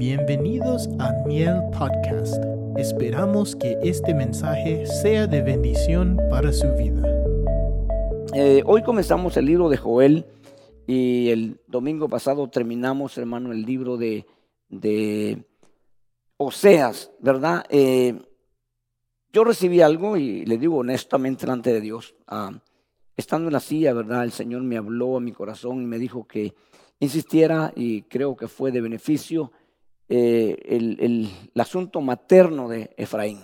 Bienvenidos a Miel Podcast. Esperamos que este mensaje sea de bendición para su vida. Eh, hoy comenzamos el libro de Joel y el domingo pasado terminamos, hermano, el libro de, de Oseas, ¿verdad? Eh, yo recibí algo y le digo honestamente delante de Dios. Ah, estando en la silla, ¿verdad? El Señor me habló a mi corazón y me dijo que insistiera y creo que fue de beneficio eh, el, asunto materno de Efraín.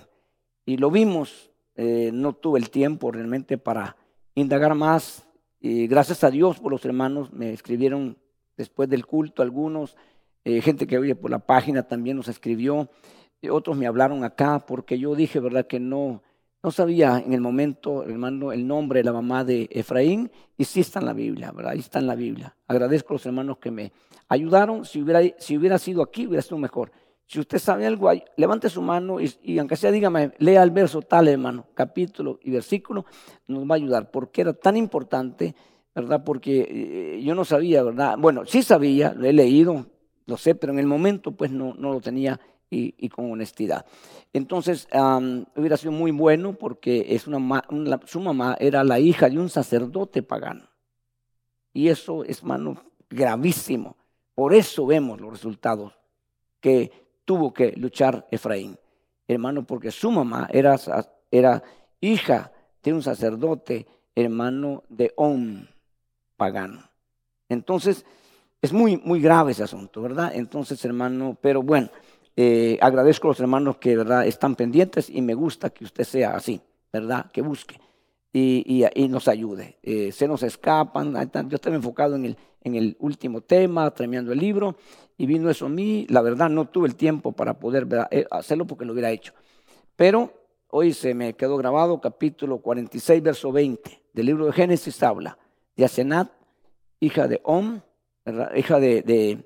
Y lo vimos, eh, no tuve el tiempo realmente para indagar más. Y gracias a Dios por los hermanos, me escribieron después del culto algunos, eh, gente que oye por la página también nos escribió, otros me hablaron acá porque yo dije, ¿verdad? Que no, no sabía en el momento, hermano, el nombre de la mamá de Efraín y sí está en la Biblia, ¿verdad? Ahí está en la Biblia. Agradezco a los hermanos que me ayudaron. Si hubiera, si hubiera sido aquí, hubiera sido mejor. Si usted sabe algo, levante su mano y, aunque sea, dígame, lea el verso tal, hermano, capítulo y versículo, nos va a ayudar, porque era tan importante, ¿verdad? Porque eh, yo no sabía, ¿verdad? Bueno, sí sabía, lo he leído, lo sé, pero en el momento pues no, no lo tenía y, con honestidad. Entonces, hubiera sido muy bueno porque es una, su mamá era la hija de un sacerdote pagano. Y eso es, mano, gravísimo. Por eso vemos los resultados que tuvo que luchar Efraín, hermano, porque su mamá era, era hija de un sacerdote, hermano de un pagano. Entonces, es muy, muy grave ese asunto, ¿verdad? Entonces, hermano, pero bueno, eh, agradezco a los hermanos que ¿verdad? están pendientes y me gusta que usted sea así, ¿verdad? Que busque y, nos ayude. Eh, se nos escapan, yo estaba enfocado en el, en el último tema, terminando el libro, y vino eso a mí. La verdad, no tuve el tiempo para poder eh, hacerlo porque lo hubiera hecho. Pero hoy se me quedó grabado capítulo 46, verso 20 del libro de Génesis, habla de Asenat, hija de Om, hija de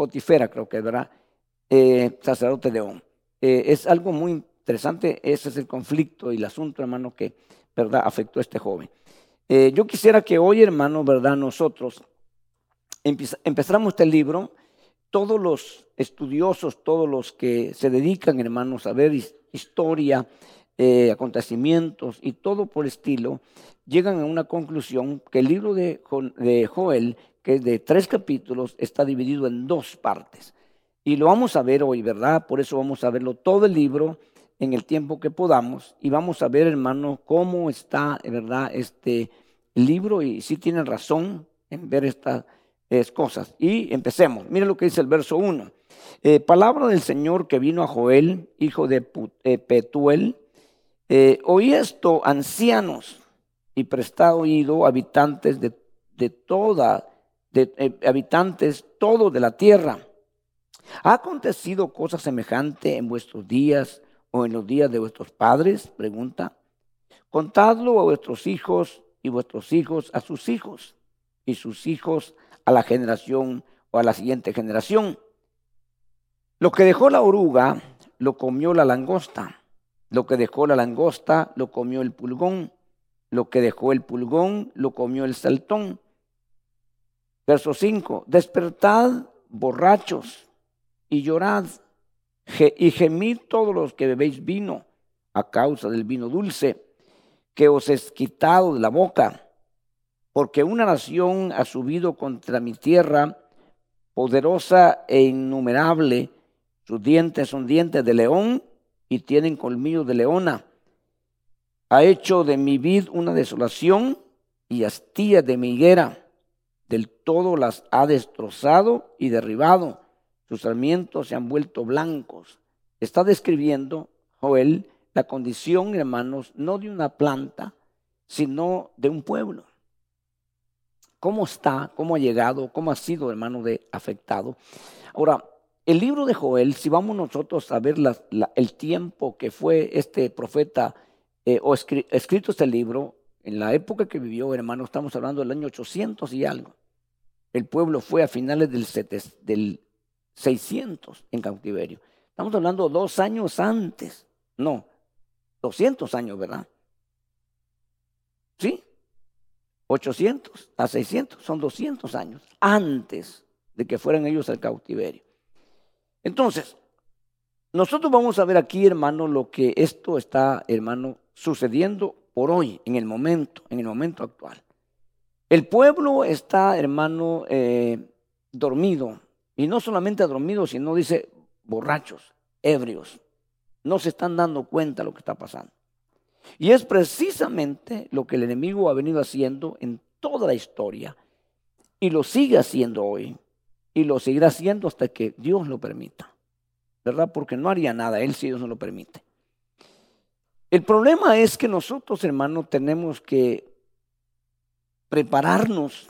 Potifera, creo que, ¿verdad? Eh, sacerdote de On. Eh, es algo muy interesante, ese es el conflicto y el asunto, hermano, que, ¿verdad?, afectó a este joven. Eh, yo quisiera que hoy, hermano, ¿verdad?, nosotros empezáramos este libro, todos los estudiosos, todos los que se dedican, hermanos, a ver historia, acontecimientos y todo por estilo, llegan a una conclusión que el libro de Joel que es de tres capítulos, está dividido en dos partes. Y lo vamos a ver hoy, ¿verdad? Por eso vamos a verlo todo el libro en el tiempo que podamos. Y vamos a ver, hermano, cómo está, ¿verdad? Este libro. Y si tienen razón en ver estas cosas. Y empecemos. Mira lo que dice el verso 1. Eh, palabra del Señor que vino a Joel, hijo de eh, Petuel. Eh, oí esto, ancianos, y prestado oído, habitantes de, de toda de eh, habitantes todos de la tierra. ¿Ha acontecido cosa semejante en vuestros días o en los días de vuestros padres? Pregunta. Contadlo a vuestros hijos y vuestros hijos a sus hijos y sus hijos a la generación o a la siguiente generación. Lo que dejó la oruga lo comió la langosta. Lo que dejó la langosta lo comió el pulgón. Lo que dejó el pulgón lo comió el saltón. Verso 5, despertad borrachos y llorad y gemid todos los que bebéis vino a causa del vino dulce que os es quitado de la boca, porque una nación ha subido contra mi tierra, poderosa e innumerable, sus dientes son dientes de león y tienen colmillos de leona. Ha hecho de mi vid una desolación y astilla de mi higuera del todo las ha destrozado y derribado. Sus sarmientos se han vuelto blancos. Está describiendo Joel la condición, hermanos, no de una planta, sino de un pueblo. ¿Cómo está? ¿Cómo ha llegado? ¿Cómo ha sido, hermano, de afectado? Ahora, el libro de Joel, si vamos nosotros a ver el tiempo que fue este profeta eh, o escrito este libro, en la época que vivió, hermano, estamos hablando del año 800 y algo el pueblo fue a finales del, del 600 en cautiverio. Estamos hablando dos años antes, no, 200 años, ¿verdad? ¿Sí? 800 a 600 son 200 años antes de que fueran ellos al cautiverio. Entonces, nosotros vamos a ver aquí, hermano, lo que esto está, hermano, sucediendo por hoy, en el momento, en el momento actual. El pueblo está, hermano, eh, dormido. Y no solamente dormido, sino dice borrachos, ebrios. No se están dando cuenta de lo que está pasando. Y es precisamente lo que el enemigo ha venido haciendo en toda la historia. Y lo sigue haciendo hoy. Y lo seguirá haciendo hasta que Dios lo permita. ¿Verdad? Porque no haría nada él si Dios no lo permite. El problema es que nosotros, hermanos, tenemos que prepararnos,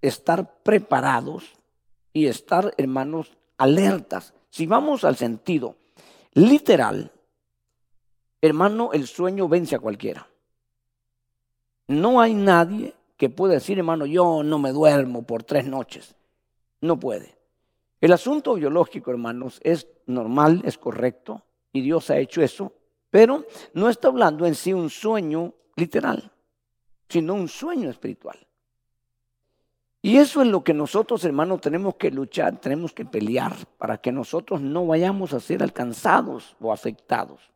estar preparados y estar, hermanos, alertas. Si vamos al sentido literal, hermano, el sueño vence a cualquiera. No hay nadie que pueda decir, hermano, yo no me duermo por tres noches. No puede. El asunto biológico, hermanos, es normal, es correcto, y Dios ha hecho eso, pero no está hablando en sí un sueño literal, sino un sueño espiritual. Y eso es lo que nosotros, hermanos, tenemos que luchar, tenemos que pelear para que nosotros no vayamos a ser alcanzados o afectados.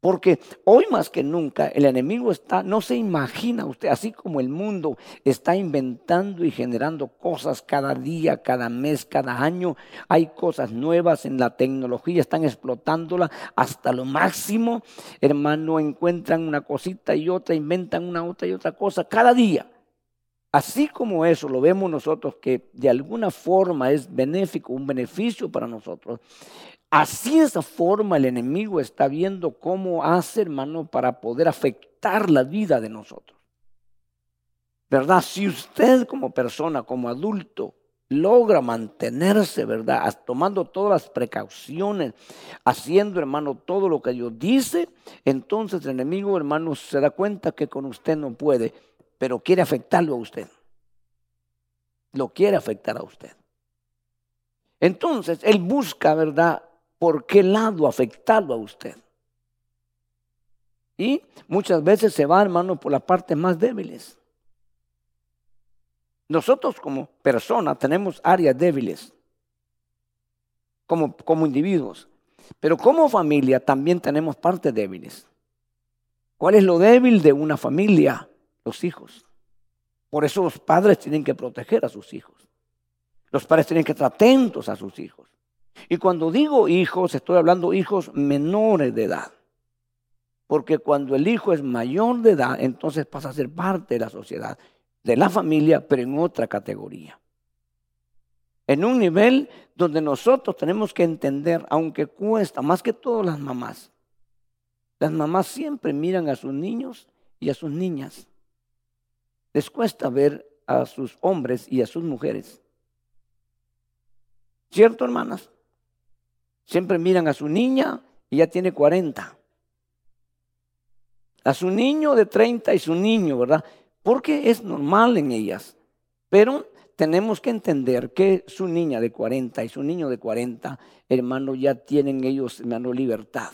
Porque hoy más que nunca el enemigo está, no se imagina usted, así como el mundo está inventando y generando cosas cada día, cada mes, cada año, hay cosas nuevas en la tecnología, están explotándola hasta lo máximo. Hermano, encuentran una cosita y otra, inventan una otra y otra cosa cada día. Así como eso lo vemos nosotros que de alguna forma es benéfico, un beneficio para nosotros, Así esa forma el enemigo está viendo cómo hace, hermano, para poder afectar la vida de nosotros. ¿Verdad? Si usted como persona, como adulto, logra mantenerse, ¿verdad? Tomando todas las precauciones, haciendo, hermano, todo lo que Dios dice, entonces el enemigo, hermano, se da cuenta que con usted no puede, pero quiere afectarlo a usted. Lo quiere afectar a usted. Entonces, él busca, ¿verdad? Por qué lado afectarlo a usted. Y muchas veces se va, hermano, por las partes más débiles. Nosotros como personas tenemos áreas débiles, como, como individuos, pero como familia también tenemos partes débiles. ¿Cuál es lo débil de una familia? Los hijos. Por eso los padres tienen que proteger a sus hijos. Los padres tienen que estar atentos a sus hijos. Y cuando digo hijos, estoy hablando hijos menores de edad. Porque cuando el hijo es mayor de edad, entonces pasa a ser parte de la sociedad, de la familia, pero en otra categoría. En un nivel donde nosotros tenemos que entender, aunque cuesta, más que todas las mamás, las mamás siempre miran a sus niños y a sus niñas. Les cuesta ver a sus hombres y a sus mujeres. ¿Cierto, hermanas? Siempre miran a su niña y ya tiene 40. A su niño de 30 y su niño, ¿verdad? Porque es normal en ellas. Pero tenemos que entender que su niña de 40 y su niño de 40, hermano, ya tienen ellos, hermano, libertad,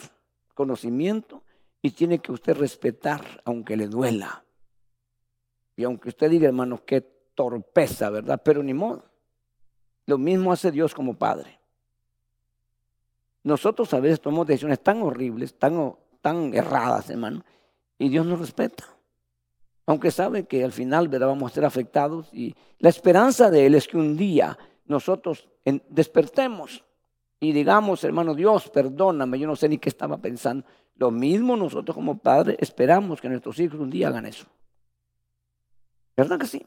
conocimiento y tiene que usted respetar aunque le duela. Y aunque usted diga, hermano, qué torpeza, ¿verdad? Pero ni modo. Lo mismo hace Dios como Padre. Nosotros a veces tomamos decisiones tan horribles, tan, tan erradas, hermano, y Dios nos respeta. Aunque sabe que al final ¿verdad? vamos a ser afectados y la esperanza de Él es que un día nosotros despertemos y digamos, hermano Dios, perdóname, yo no sé ni qué estaba pensando. Lo mismo nosotros como padres esperamos que nuestros hijos un día hagan eso. ¿Verdad que sí?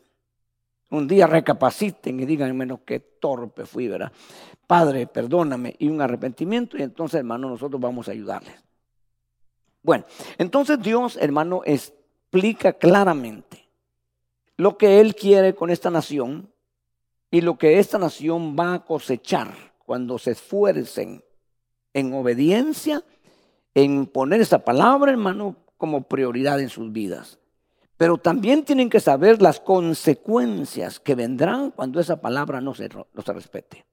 Un día recapaciten y digan, menos qué torpe fui, ¿verdad? Padre, perdóname, y un arrepentimiento, y entonces, hermano, nosotros vamos a ayudarles. Bueno, entonces Dios, hermano, explica claramente lo que Él quiere con esta nación y lo que esta nación va a cosechar cuando se esfuercen en obediencia, en poner esa palabra, hermano, como prioridad en sus vidas. Pero también tienen que saber las consecuencias que vendrán cuando esa palabra no se, respete.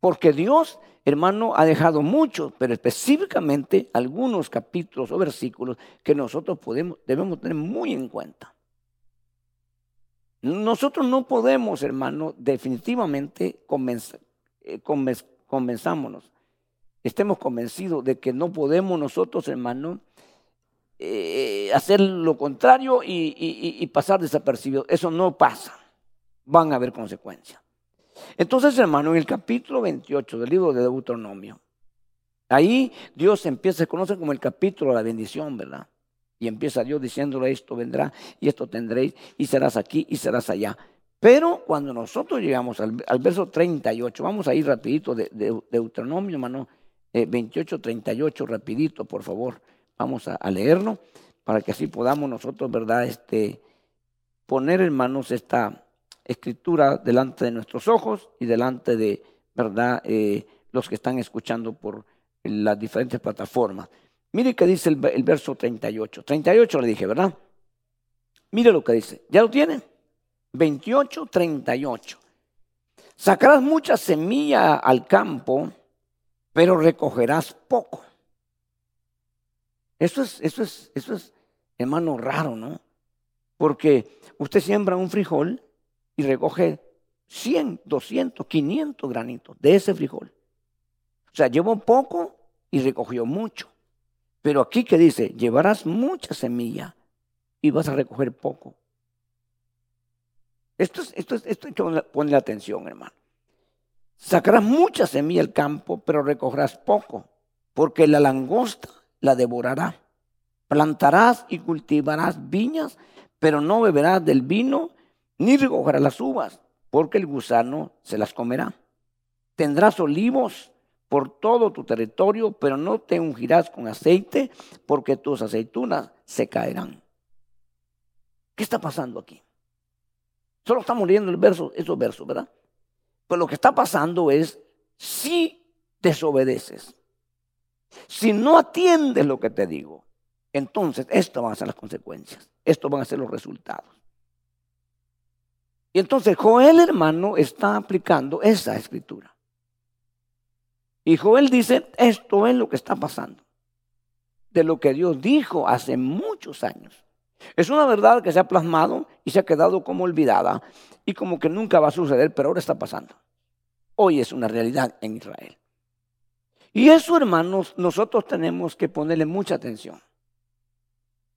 Porque Dios, hermano, ha dejado muchos, pero específicamente algunos capítulos o versículos que nosotros podemos, debemos tener muy en cuenta. Nosotros no podemos, hermano, definitivamente eh, convenzámonos, estemos convencidos de que no podemos nosotros, hermano, eh, hacer lo contrario y, pasar desapercibido. Eso no pasa. Van a haber consecuencias. Entonces, hermano, en el capítulo 28 del libro de Deuteronomio, ahí Dios empieza, se conoce como el capítulo de la bendición, ¿verdad? Y empieza Dios diciéndole esto vendrá y esto tendréis y serás aquí y serás allá. Pero cuando nosotros llegamos al, verso 38, vamos a ir rapidito de, Deuteronomio, hermano, 28, eh, 38, rapidito, por favor. Vamos a, leerlo para que así podamos nosotros, ¿verdad? Este, poner, hermanos, esta escritura delante de nuestros ojos y delante de, ¿verdad? Eh, los que están escuchando por las diferentes plataformas. Mire que dice el, el, verso 38. 38 le dije, ¿verdad? Mire lo que dice. ¿Ya lo tienen? 28, 38. Sacarás mucha semilla al campo, pero recogerás poco. Eso es, eso es, eso es, hermano, raro, ¿no? Porque usted siembra un frijol y recoge 100, 200, 500 granitos de ese frijol. O sea, llevó poco y recogió mucho. Pero aquí que dice, llevarás mucha semilla y vas a recoger poco. Esto es, esto es, esto atención, hermano. Sacarás mucha semilla al campo, pero recogerás poco, porque la langosta la devorará. Plantarás y cultivarás viñas, pero no beberás del vino ni recogerás las uvas, porque el gusano se las comerá. Tendrás olivos por todo tu territorio, pero no te ungirás con aceite, porque tus aceitunas se caerán. ¿Qué está pasando aquí? Solo estamos leyendo el verso, esos versos, ¿verdad? Pues lo que está pasando es, si desobedeces, si no atiendes lo que te digo, entonces esto van a ser las consecuencias, estos van a ser los resultados. Y entonces Joel, hermano, está aplicando esa escritura. Y Joel dice, esto es lo que está pasando, de lo que Dios dijo hace muchos años. Es una verdad que se ha plasmado y se ha quedado como olvidada y como que nunca va a suceder, pero ahora está pasando. Hoy es una realidad en Israel. Y eso, hermanos, nosotros tenemos que ponerle mucha atención.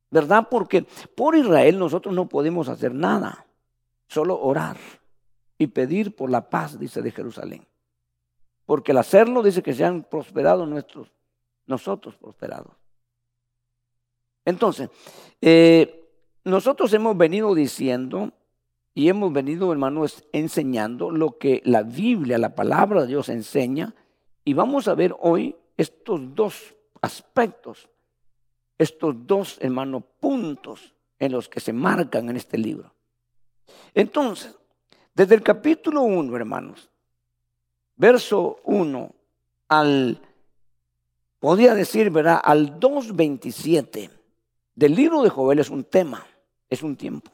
¿Verdad? Porque por Israel nosotros no podemos hacer nada, solo orar y pedir por la paz, dice de Jerusalén. Porque el hacerlo dice que se han prosperado nuestros, nosotros prosperados. Entonces, eh, nosotros hemos venido diciendo y hemos venido, hermanos, enseñando lo que la Biblia, la palabra de Dios enseña y vamos a ver hoy estos dos aspectos, estos dos, hermanos, puntos en los que se marcan en este libro. Entonces, desde el capítulo 1, hermanos, verso 1 al, podría decir, ¿verdad? Al 2.27 del libro de Joel es un tema, es un tiempo,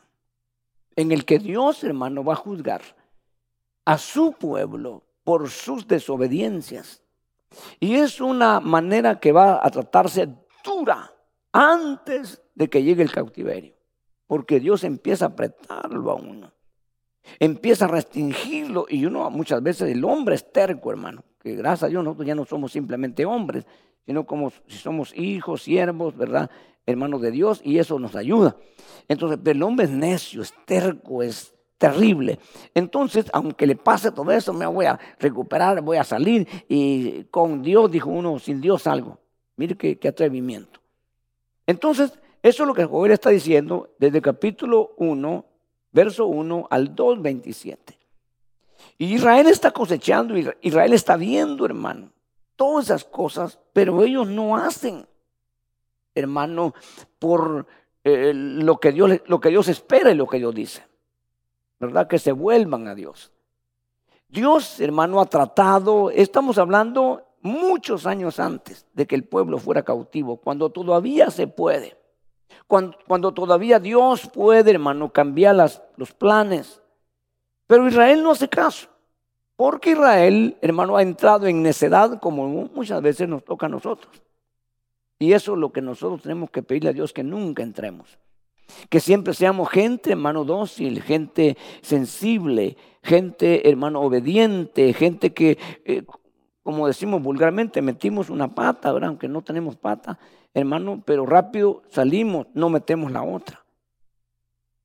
en el que Dios, hermano, va a juzgar a su pueblo por sus desobediencias y es una manera que va a tratarse dura antes de que llegue el cautiverio. Porque Dios empieza a apretarlo a uno. Empieza a restringirlo. Y uno muchas veces, el hombre es terco, hermano. Que gracias a Dios nosotros ya no somos simplemente hombres, sino como si somos hijos, siervos, ¿verdad? Hermanos de Dios. Y eso nos ayuda. Entonces, el hombre es necio, es terco, es terrible. Entonces, aunque le pase todo eso, me voy a recuperar, voy a salir y con Dios, dijo uno, sin Dios salgo. Mire qué, atrevimiento. Entonces, eso es lo que Joel está diciendo desde el capítulo 1, verso 1 al 2, 27. Y Israel está cosechando, Israel está viendo, hermano, todas esas cosas, pero ellos no hacen, hermano, por eh, lo, que Dios, lo que Dios espera y lo que Dios dice. ¿Verdad? Que se vuelvan a Dios. Dios, hermano, ha tratado, estamos hablando muchos años antes de que el pueblo fuera cautivo, cuando todavía se puede, cuando, todavía Dios puede, hermano, cambiar las, los planes. Pero Israel no hace caso, porque Israel, hermano, ha entrado en necedad como muchas veces nos toca a nosotros. Y eso es lo que nosotros tenemos que pedirle a Dios que nunca entremos. Que siempre seamos gente, hermano, dócil, gente sensible, gente, hermano, obediente, gente que, eh, como decimos vulgarmente, metimos una pata, ¿verdad? Aunque no tenemos pata, hermano, pero rápido salimos, no metemos la otra.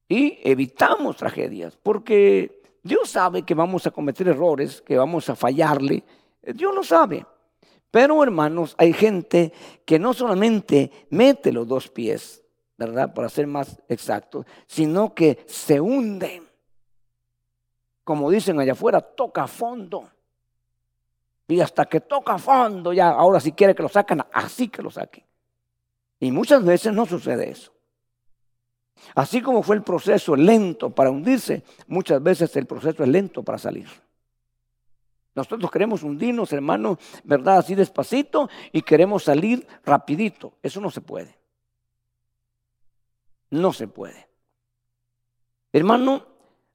Y evitamos tragedias, porque Dios sabe que vamos a cometer errores, que vamos a fallarle. Dios lo sabe. Pero hermanos, hay gente que no solamente mete los dos pies, ¿verdad? Para ser más exacto, sino que se hunde. Como dicen allá afuera, toca fondo. Y hasta que toca fondo, ya, ahora si quiere que lo sacan, así que lo saquen. Y muchas veces no sucede eso. Así como fue el proceso lento para hundirse, muchas veces el proceso es lento para salir. Nosotros queremos hundirnos, hermano, ¿verdad? Así despacito y queremos salir rapidito. Eso no se puede. No se puede. Hermano,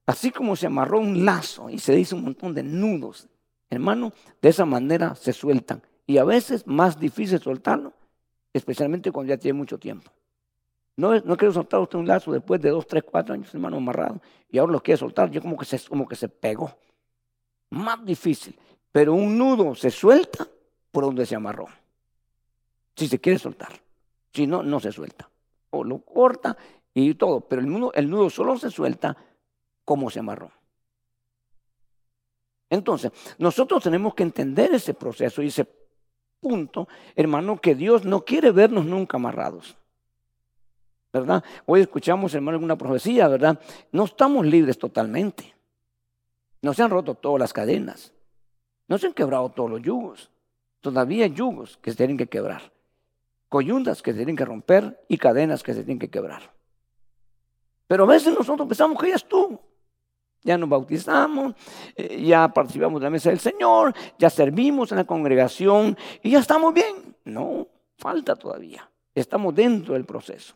así como se amarró un lazo y se dice un montón de nudos, hermano, de esa manera se sueltan. Y a veces más difícil soltarlo, especialmente cuando ya tiene mucho tiempo. No, no quiero soltar usted un lazo después de dos, tres, cuatro años, hermano, amarrado, y ahora lo quiere soltar, yo como que se, como que se pegó. Más difícil. Pero un nudo se suelta por donde se amarró. Si se quiere soltar. Si no, no se suelta o lo corta y todo, pero el nudo, el nudo solo se suelta como se amarró. Entonces, nosotros tenemos que entender ese proceso y ese punto, hermano, que Dios no quiere vernos nunca amarrados. ¿Verdad? Hoy escuchamos, hermano, alguna profecía, ¿verdad? No estamos libres totalmente. No se han roto todas las cadenas. No se han quebrado todos los yugos. Todavía hay yugos que se tienen que quebrar coyundas que se tienen que romper y cadenas que se tienen que quebrar. Pero a veces nosotros pensamos que ya estuvo. Ya nos bautizamos, eh, ya participamos de la mesa del Señor, ya servimos en la congregación y ya estamos bien. No, falta todavía. Estamos dentro del proceso.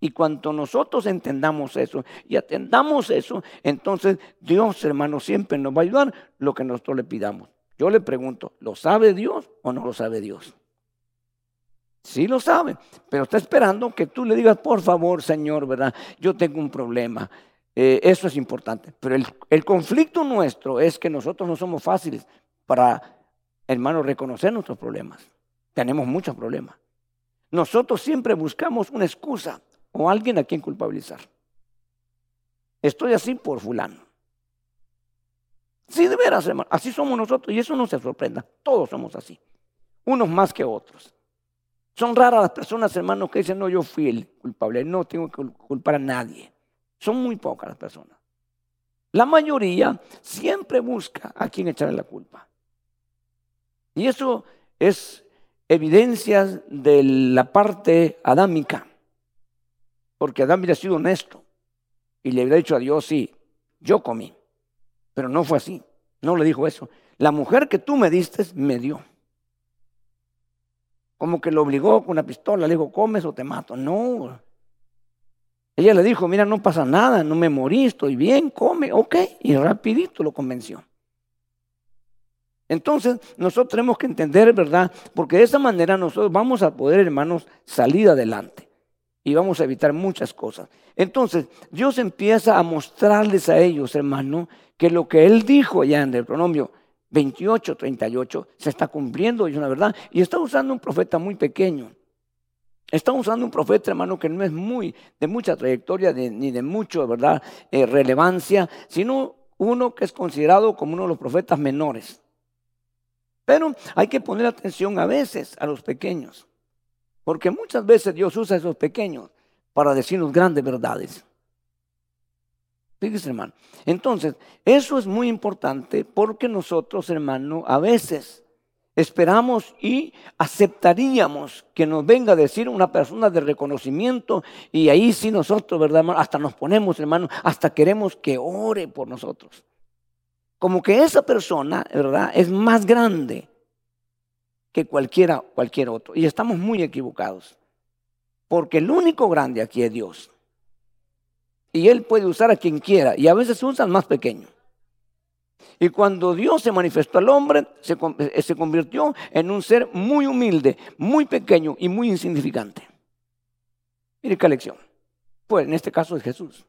Y cuando nosotros entendamos eso y atendamos eso, entonces Dios, hermano, siempre nos va a ayudar lo que nosotros le pidamos. Yo le pregunto, ¿lo sabe Dios o no lo sabe Dios? Sí lo sabe, pero está esperando que tú le digas, por favor, Señor, ¿verdad? Yo tengo un problema. Eh, eso es importante. Pero el, el, conflicto nuestro es que nosotros no somos fáciles para, hermanos, reconocer nuestros problemas. Tenemos muchos problemas. Nosotros siempre buscamos una excusa o alguien a quien culpabilizar. Estoy así por fulano. Sí, de veras, hermano. Así somos nosotros y eso no se sorprenda. Todos somos así. Unos más que otros. Son raras las personas, hermanos, que dicen, no, yo fui el culpable, no tengo que culpar a nadie. Son muy pocas las personas. La mayoría siempre busca a quien echarle la culpa. Y eso es evidencia de la parte adámica. Porque Adán hubiera sido honesto y le hubiera dicho a Dios, sí, yo comí. Pero no fue así. No le dijo eso. La mujer que tú me diste me dio como que lo obligó con una pistola, le dijo, comes o te mato. No. Ella le dijo, mira, no pasa nada, no me morí, estoy bien, come, ok. Y rapidito lo convenció. Entonces, nosotros tenemos que entender, ¿verdad? Porque de esa manera nosotros vamos a poder, hermanos, salir adelante. Y vamos a evitar muchas cosas. Entonces, Dios empieza a mostrarles a ellos, hermano, que lo que Él dijo allá en el pronomio, 28, 38, se está cumpliendo, es una verdad. Y está usando un profeta muy pequeño. Está usando un profeta, hermano, que no es muy de mucha trayectoria ni de mucha ¿verdad? Eh, relevancia, sino uno que es considerado como uno de los profetas menores. Pero hay que poner atención a veces a los pequeños, porque muchas veces Dios usa a esos pequeños para decirnos grandes verdades. Fíjese, hermano. Entonces, eso es muy importante porque nosotros, hermano, a veces esperamos y aceptaríamos que nos venga a decir una persona de reconocimiento y ahí sí nosotros, ¿verdad, hermano? Hasta nos ponemos, hermano, hasta queremos que ore por nosotros. Como que esa persona, ¿verdad? Es más grande que cualquiera, cualquier otro. Y estamos muy equivocados. Porque el único grande aquí es Dios. Y Él puede usar a quien quiera. Y a veces usa al más pequeño. Y cuando Dios se manifestó al hombre, se, eh, se, convirtió en un ser muy humilde, muy pequeño y muy insignificante. Mire qué lección. Pues en este caso es Jesús.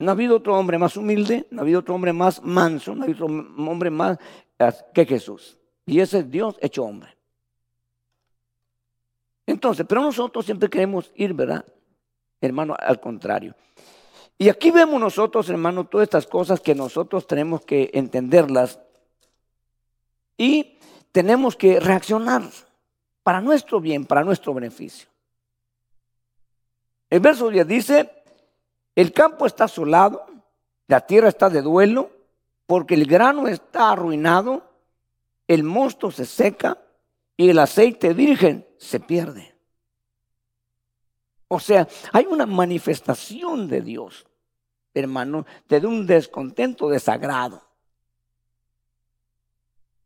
No ha habido otro hombre más humilde, no ha habido otro hombre más manso, no ha habido otro hombre más que Jesús. Y ese es Dios hecho hombre. Entonces, pero nosotros siempre queremos ir, ¿verdad? Hermano, al contrario. Y aquí vemos nosotros, hermano, todas estas cosas que nosotros tenemos que entenderlas y tenemos que reaccionar para nuestro bien, para nuestro beneficio. El verso 10 dice, el campo está asolado, la tierra está de duelo, porque el grano está arruinado, el mosto se seca y el aceite virgen se pierde. O sea, hay una manifestación de Dios, hermano, de un descontento desagrado.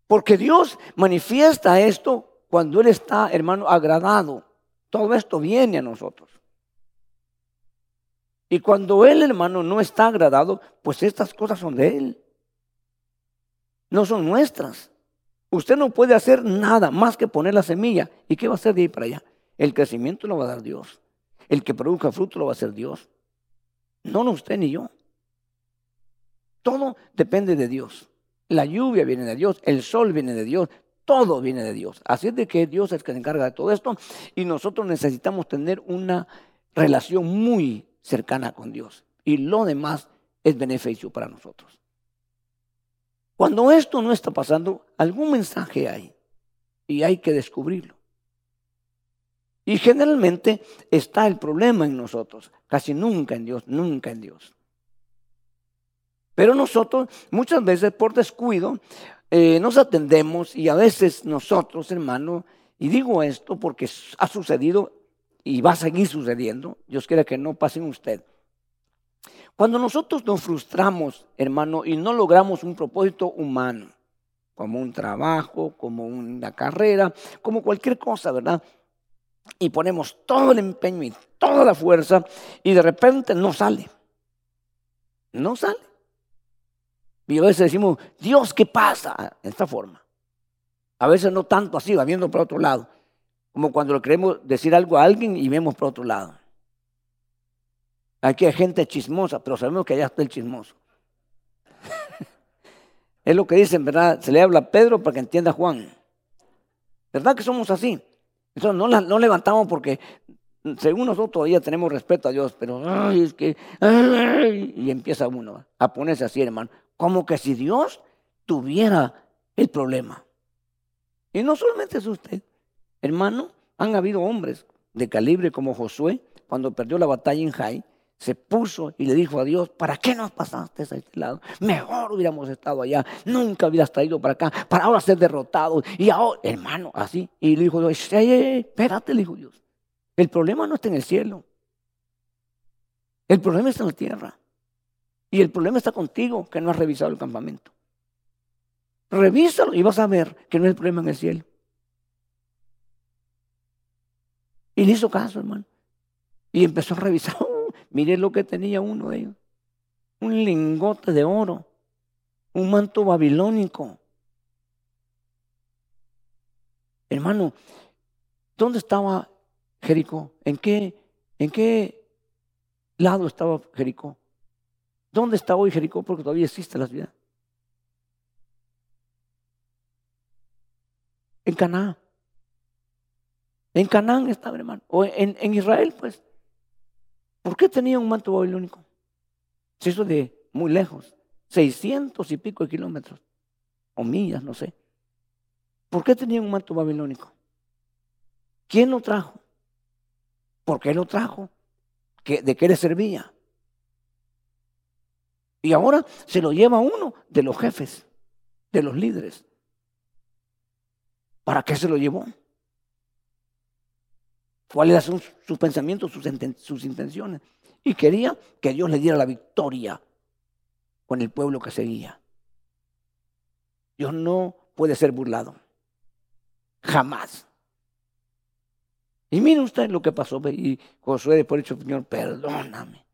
Porque Dios manifiesta esto cuando Él está, hermano, agradado. Todo esto viene a nosotros. Y cuando Él, hermano, no está agradado, pues estas cosas son de Él. No son nuestras. Usted no puede hacer nada más que poner la semilla. ¿Y qué va a hacer de ahí para allá? El crecimiento lo va a dar Dios. El que produzca fruto lo va a hacer Dios. No, no usted ni yo. Todo depende de Dios. La lluvia viene de Dios, el sol viene de Dios, todo viene de Dios. Así es de que Dios es el que se encarga de todo esto y nosotros necesitamos tener una relación muy cercana con Dios. Y lo demás es beneficio para nosotros. Cuando esto no está pasando, algún mensaje hay y hay que descubrirlo. Y generalmente está el problema en nosotros, casi nunca en Dios, nunca en Dios. Pero nosotros muchas veces por descuido eh, nos atendemos y a veces nosotros, hermano, y digo esto porque ha sucedido y va a seguir sucediendo, Dios quiere que no pase en usted. Cuando nosotros nos frustramos, hermano, y no logramos un propósito humano, como un trabajo, como una carrera, como cualquier cosa, ¿verdad? Y ponemos todo el empeño y toda la fuerza y de repente no sale. No sale. Y a veces decimos, Dios, ¿qué pasa? En esta forma. A veces no tanto así, va viendo por otro lado. Como cuando le queremos decir algo a alguien y vemos por otro lado. Aquí hay gente chismosa, pero sabemos que allá está el chismoso. es lo que dicen, ¿verdad? Se le habla a Pedro para que entienda a Juan. ¿Verdad que somos así? Entonces no, levantamos porque según nosotros todavía tenemos respeto a Dios, pero es que, y empieza uno a ponerse así, hermano, como que si Dios tuviera el problema. Y no solamente es usted, hermano, han habido hombres de calibre como Josué, cuando perdió la batalla en Jai, se puso y le dijo a Dios, ¿para qué nos pasaste a este lado? Mejor hubiéramos estado allá, nunca hubieras traído para acá, para ahora ser derrotados. Y ahora, hermano, así. Y le dijo Dios, espérate, le dijo Dios. El problema no está en el cielo. El problema está en la tierra. Y el problema está contigo, que no has revisado el campamento. Revísalo y vas a ver que no es el problema en el cielo. Y le hizo caso, hermano. Y empezó a revisar. Mire lo que tenía uno de ellos. Un lingote de oro. Un manto babilónico. Hermano, ¿dónde estaba Jericó? ¿En qué, en qué lado estaba Jericó? ¿Dónde está hoy Jericó? Porque todavía existe la ciudad. En Canaán. En Canaán estaba, hermano. O en, en Israel, pues. ¿Por qué tenía un manto babilónico? Se hizo de muy lejos, seiscientos y pico de kilómetros, o millas, no sé. ¿Por qué tenía un manto babilónico? ¿Quién lo trajo? ¿Por qué lo trajo? ¿De qué le servía? Y ahora se lo lleva uno de los jefes, de los líderes. ¿Para qué se lo llevó? Cuáles eran sus, pensamientos, sus, intenciones. Y quería que Dios le diera la victoria con el pueblo que seguía. Dios no puede ser burlado. Jamás. Y mire usted lo que pasó. Y Josué después dicho, Señor, perdóname.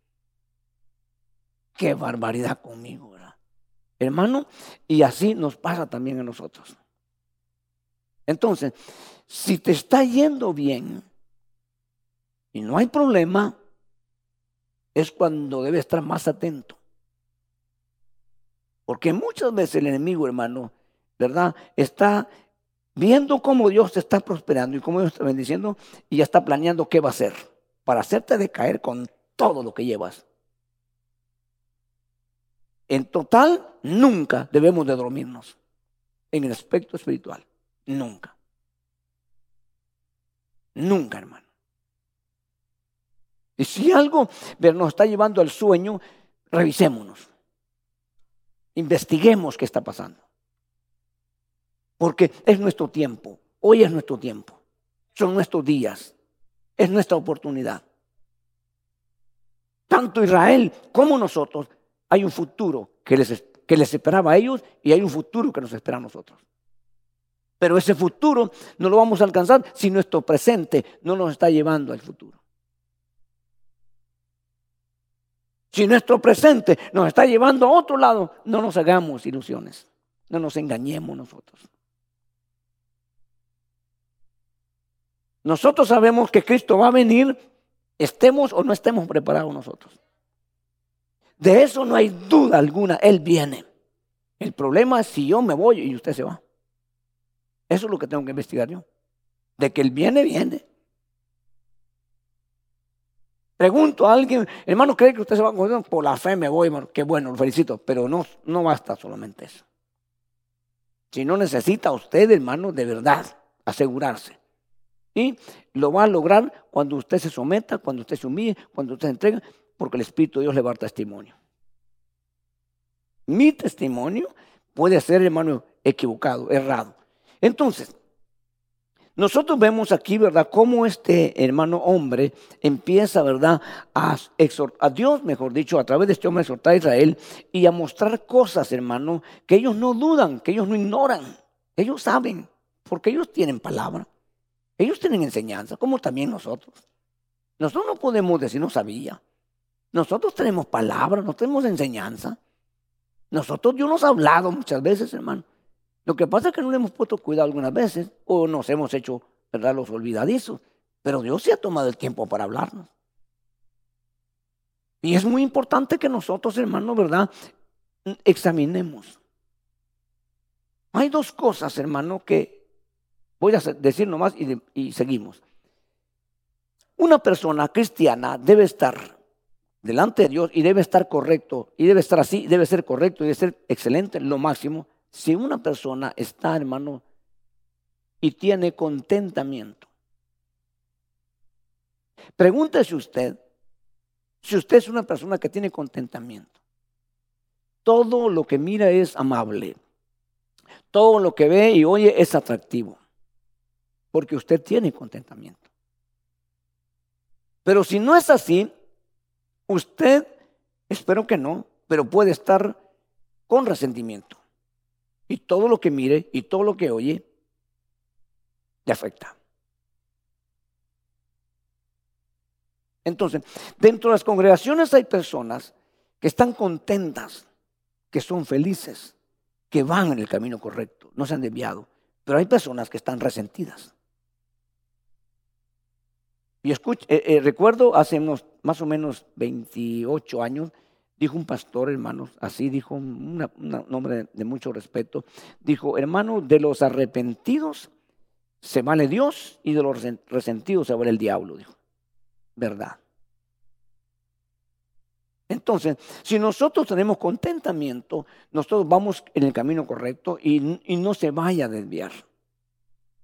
Qué barbaridad conmigo, ¿verdad? Hermano, y así nos pasa también a nosotros. Entonces, si te está yendo bien, y no hay problema, es cuando debe estar más atento. Porque muchas veces el enemigo, hermano, ¿verdad? Está viendo cómo Dios te está prosperando y cómo Dios te está bendiciendo y ya está planeando qué va a hacer para hacerte decaer con todo lo que llevas. En total, nunca debemos de dormirnos en el aspecto espiritual. Nunca. Nunca, hermano. Y si algo nos está llevando al sueño, revisémonos. Investiguemos qué está pasando. Porque es nuestro tiempo. Hoy es nuestro tiempo. Son nuestros días. Es nuestra oportunidad. Tanto Israel como nosotros hay un futuro que les, que les esperaba a ellos y hay un futuro que nos espera a nosotros. Pero ese futuro no lo vamos a alcanzar si nuestro presente no nos está llevando al futuro. Si nuestro presente nos está llevando a otro lado, no nos hagamos ilusiones, no nos engañemos nosotros. Nosotros sabemos que Cristo va a venir, estemos o no estemos preparados nosotros. De eso no hay duda alguna, Él viene. El problema es si yo me voy y usted se va. Eso es lo que tengo que investigar yo. De que Él viene, viene. Pregunto a alguien, hermano, ¿cree que usted se va a coger? Por la fe me voy, hermano. Qué bueno, lo felicito. Pero no, no basta solamente eso. Si no necesita usted, hermano, de verdad, asegurarse. Y lo va a lograr cuando usted se someta, cuando usted se humille, cuando usted se entrega, porque el Espíritu de Dios le va a dar testimonio. Mi testimonio puede ser, hermano, equivocado, errado. Entonces, nosotros vemos aquí, ¿verdad?, cómo este hermano hombre empieza, ¿verdad?, a exhortar, a Dios, mejor dicho, a través de este hombre, exhortar a Israel y a mostrar cosas, hermano, que ellos no dudan, que ellos no ignoran, ellos saben, porque ellos tienen palabra, ellos tienen enseñanza, como también nosotros. Nosotros no podemos decir no sabía. Nosotros tenemos palabra, no tenemos enseñanza. Nosotros Dios nos ha hablado muchas veces, hermano. Lo que pasa es que no le hemos puesto cuidado algunas veces o nos hemos hecho, ¿verdad?, los olvidadizos. Pero Dios se ha tomado el tiempo para hablarnos. Y es muy importante que nosotros, hermano, ¿verdad?, examinemos. Hay dos cosas, hermano, que voy a decir nomás y, y seguimos. Una persona cristiana debe estar delante de Dios y debe estar correcto, y debe estar así, debe ser correcto, y debe ser excelente, lo máximo. Si una persona está, hermano, y tiene contentamiento, pregúntese usted si usted es una persona que tiene contentamiento. Todo lo que mira es amable. Todo lo que ve y oye es atractivo. Porque usted tiene contentamiento. Pero si no es así, Usted, espero que no, pero puede estar con resentimiento. Y todo lo que mire y todo lo que oye le afecta. Entonces, dentro de las congregaciones hay personas que están contentas, que son felices, que van en el camino correcto, no se han desviado. Pero hay personas que están resentidas. Y escucho, eh, eh, recuerdo hace unos más o menos 28 años, dijo un pastor, hermanos, así dijo un nombre de mucho respeto, dijo, hermano, de los arrepentidos se vale Dios y de los resentidos se vale el diablo, dijo. ¿Verdad? Entonces, si nosotros tenemos contentamiento, nosotros vamos en el camino correcto y, y, no se vaya a desviar.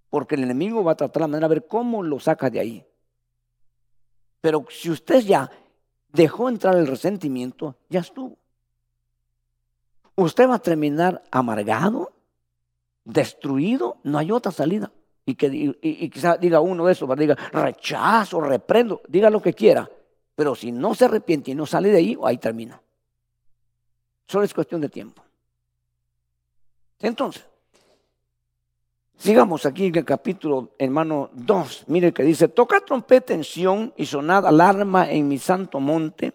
Porque el enemigo va a tratar la manera de ver cómo lo saca de ahí. Pero si usted ya dejó entrar el resentimiento, ya estuvo. Usted va a terminar amargado, destruido, no hay otra salida. Y, que, y, quizá diga uno eso, diga rechazo, reprendo, diga lo que quiera. Pero si no se arrepiente y no sale de ahí, ahí termina. Solo es cuestión de tiempo. Entonces, Sigamos aquí en el capítulo, hermano 2. Mire que dice, toca trompeta en y sonad alarma en mi santo monte.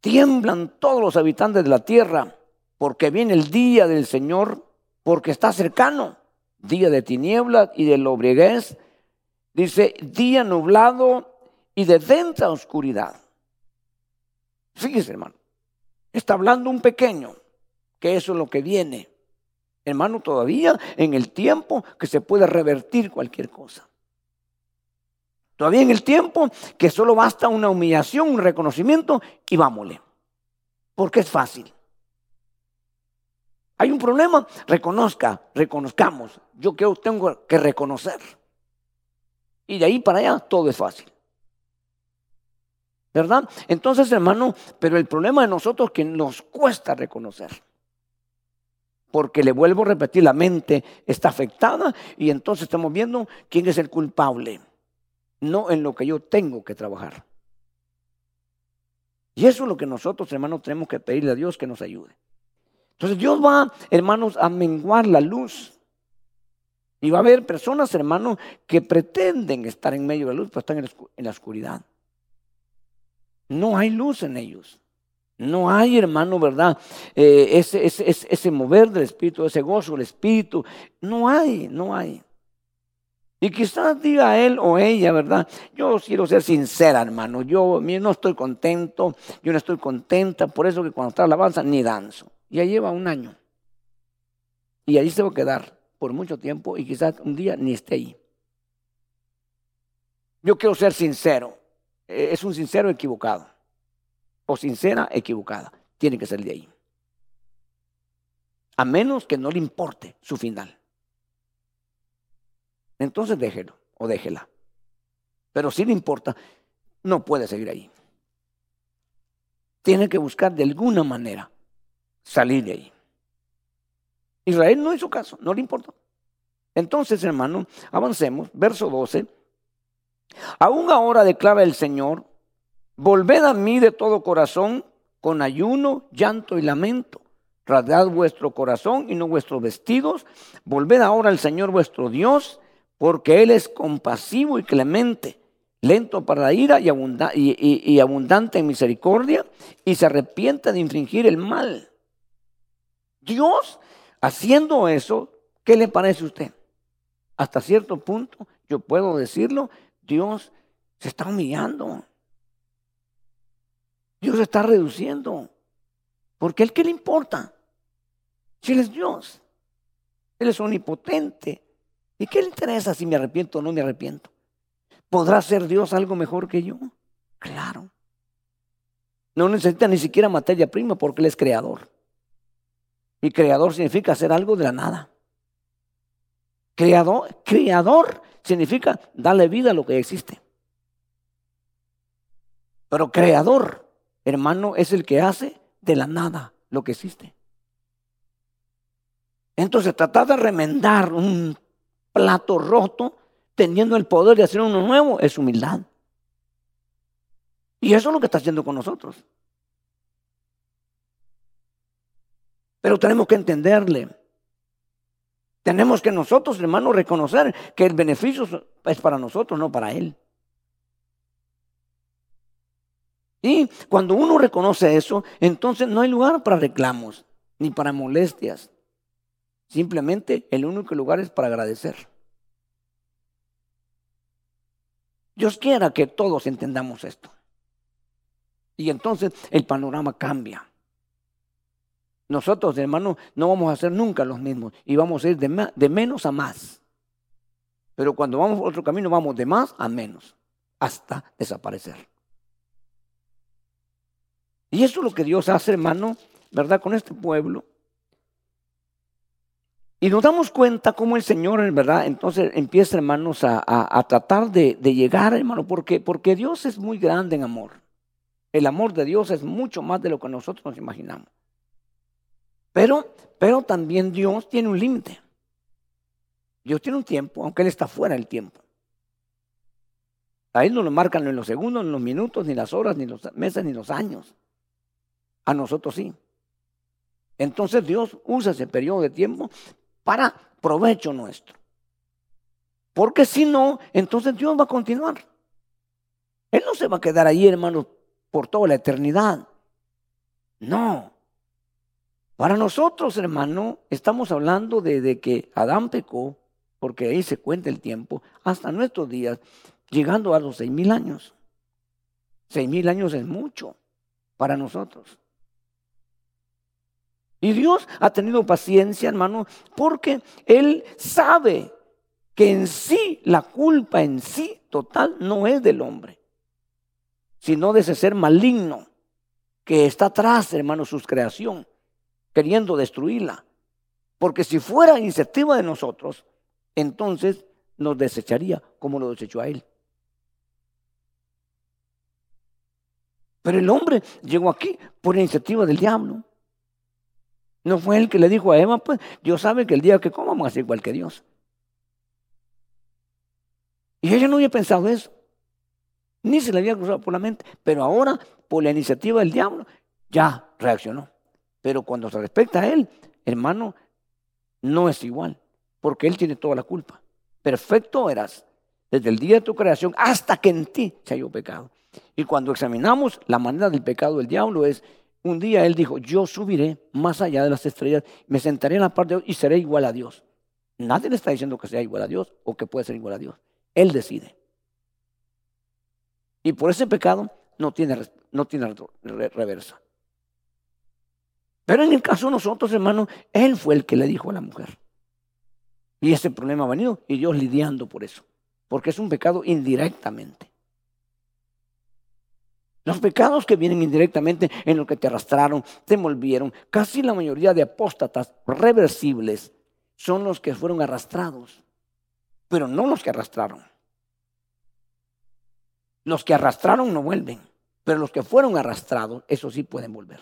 Tiemblan todos los habitantes de la tierra, porque viene el día del Señor, porque está cercano. Día de tinieblas y de lobriguez. Dice, día nublado y de densa oscuridad. Fíjese, hermano. Está hablando un pequeño, que eso es lo que viene. Hermano, todavía en el tiempo que se puede revertir cualquier cosa. Todavía en el tiempo que solo basta una humillación, un reconocimiento y vámonos. Porque es fácil. Hay un problema, reconozca, reconozcamos. Yo que tengo que reconocer. Y de ahí para allá todo es fácil. ¿Verdad? Entonces, hermano, pero el problema de nosotros es que nos cuesta reconocer. Porque le vuelvo a repetir, la mente está afectada y entonces estamos viendo quién es el culpable, no en lo que yo tengo que trabajar. Y eso es lo que nosotros, hermanos, tenemos que pedirle a Dios que nos ayude. Entonces Dios va, hermanos, a menguar la luz. Y va a haber personas, hermanos, que pretenden estar en medio de la luz, pero están en la oscuridad. No hay luz en ellos. No hay, hermano, ¿verdad? Eh, ese, ese, ese, mover del Espíritu, ese gozo del Espíritu. No hay, no hay. Y quizás diga él o ella, ¿verdad? Yo quiero ser sincera, hermano. Yo no estoy contento, yo no estoy contenta, por eso que cuando está alabanza ni danzo. Ya lleva un año. Y ahí se va a quedar por mucho tiempo y quizás un día ni esté ahí. Yo quiero ser sincero. Eh, es un sincero equivocado o sincera equivocada. Tiene que ser de ahí. A menos que no le importe su final. Entonces déjelo o déjela. Pero si le importa, no puede seguir ahí. Tiene que buscar de alguna manera salir de ahí. Israel no hizo caso, no le importó. Entonces, hermano, avancemos. Verso 12. Aún ahora declara el Señor, Volved a mí de todo corazón, con ayuno, llanto y lamento. Rasgad vuestro corazón y no vuestros vestidos. Volved ahora al Señor vuestro Dios, porque Él es compasivo y clemente, lento para la ira y, y abundante en misericordia, y se arrepiente de infringir el mal. Dios, haciendo eso, ¿qué le parece a usted? Hasta cierto punto, yo puedo decirlo, Dios se está humillando. Dios está reduciendo. Porque ¿el qué le importa? Si Él es Dios. Él es omnipotente. ¿Y qué le interesa si me arrepiento o no me arrepiento? ¿Podrá ser Dios algo mejor que yo? Claro. No necesita ni siquiera materia prima porque Él es creador. Y creador significa hacer algo de la nada. Creador, creador significa darle vida a lo que existe. Pero creador hermano, es el que hace de la nada lo que existe. Entonces, tratar de remendar un plato roto teniendo el poder de hacer uno nuevo es humildad. Y eso es lo que está haciendo con nosotros. Pero tenemos que entenderle. Tenemos que nosotros, hermanos, reconocer que el beneficio es para nosotros, no para Él. Y cuando uno reconoce eso, entonces no hay lugar para reclamos ni para molestias. Simplemente el único lugar es para agradecer. Dios quiera que todos entendamos esto. Y entonces el panorama cambia. Nosotros, hermanos, no vamos a ser nunca los mismos y vamos a ir de, menos a más. Pero cuando vamos por otro camino, vamos de más a menos, hasta desaparecer. Y eso es lo que Dios hace, hermano, ¿verdad? Con este pueblo. Y nos damos cuenta cómo el Señor, ¿verdad? Entonces empieza, hermanos, a, tratar de, llegar, hermano, porque, porque Dios es muy grande en amor. El amor de Dios es mucho más de lo que nosotros nos imaginamos. Pero, pero también Dios tiene un límite. Dios tiene un tiempo, aunque Él está fuera del tiempo. A Él no lo marcan en los segundos, ni los minutos, ni las horas, ni los meses, ni los años. A nosotros sí. Entonces Dios usa ese periodo de tiempo para provecho nuestro. Porque si no, entonces Dios va a continuar. Él no se va a quedar ahí, hermanos, por toda la eternidad. No. Para nosotros, hermano, estamos hablando de, que Adán pecó, porque ahí se cuenta el tiempo, hasta nuestros días, llegando a los seis mil años. Seis mil años es mucho para nosotros. Y Dios ha tenido paciencia, hermano, porque Él sabe que en sí, la culpa en sí total no es del hombre, sino de ese ser maligno que está atrás, hermano, su creación, queriendo destruirla. Porque si fuera iniciativa de nosotros, entonces nos desecharía como lo desechó a él. Pero el hombre llegó aquí por iniciativa del diablo. No fue él que le dijo a Eva, pues Dios sabe que el día que comamos ser igual que Dios. Y ella no había pensado eso. Ni se le había cruzado por la mente. Pero ahora, por la iniciativa del diablo, ya reaccionó. Pero cuando se respecta a él, hermano, no es igual. Porque él tiene toda la culpa. Perfecto eras desde el día de tu creación hasta que en ti se halló pecado. Y cuando examinamos la manera del pecado del diablo es, un día él dijo, yo subiré más allá de las estrellas, me sentaré en la parte de Dios y seré igual a Dios. Nadie le está diciendo que sea igual a Dios o que puede ser igual a Dios. Él decide. Y por ese pecado no tiene, no tiene reversa. Pero en el caso de nosotros, hermanos, Él fue el que le dijo a la mujer. Y ese problema ha venido y Dios lidiando por eso. Porque es un pecado indirectamente. Los pecados que vienen indirectamente en lo que te arrastraron, te envolvieron, casi la mayoría de apóstatas reversibles son los que fueron arrastrados pero no los que arrastraron. Los que arrastraron no vuelven, pero los que fueron arrastrados, eso sí pueden volver.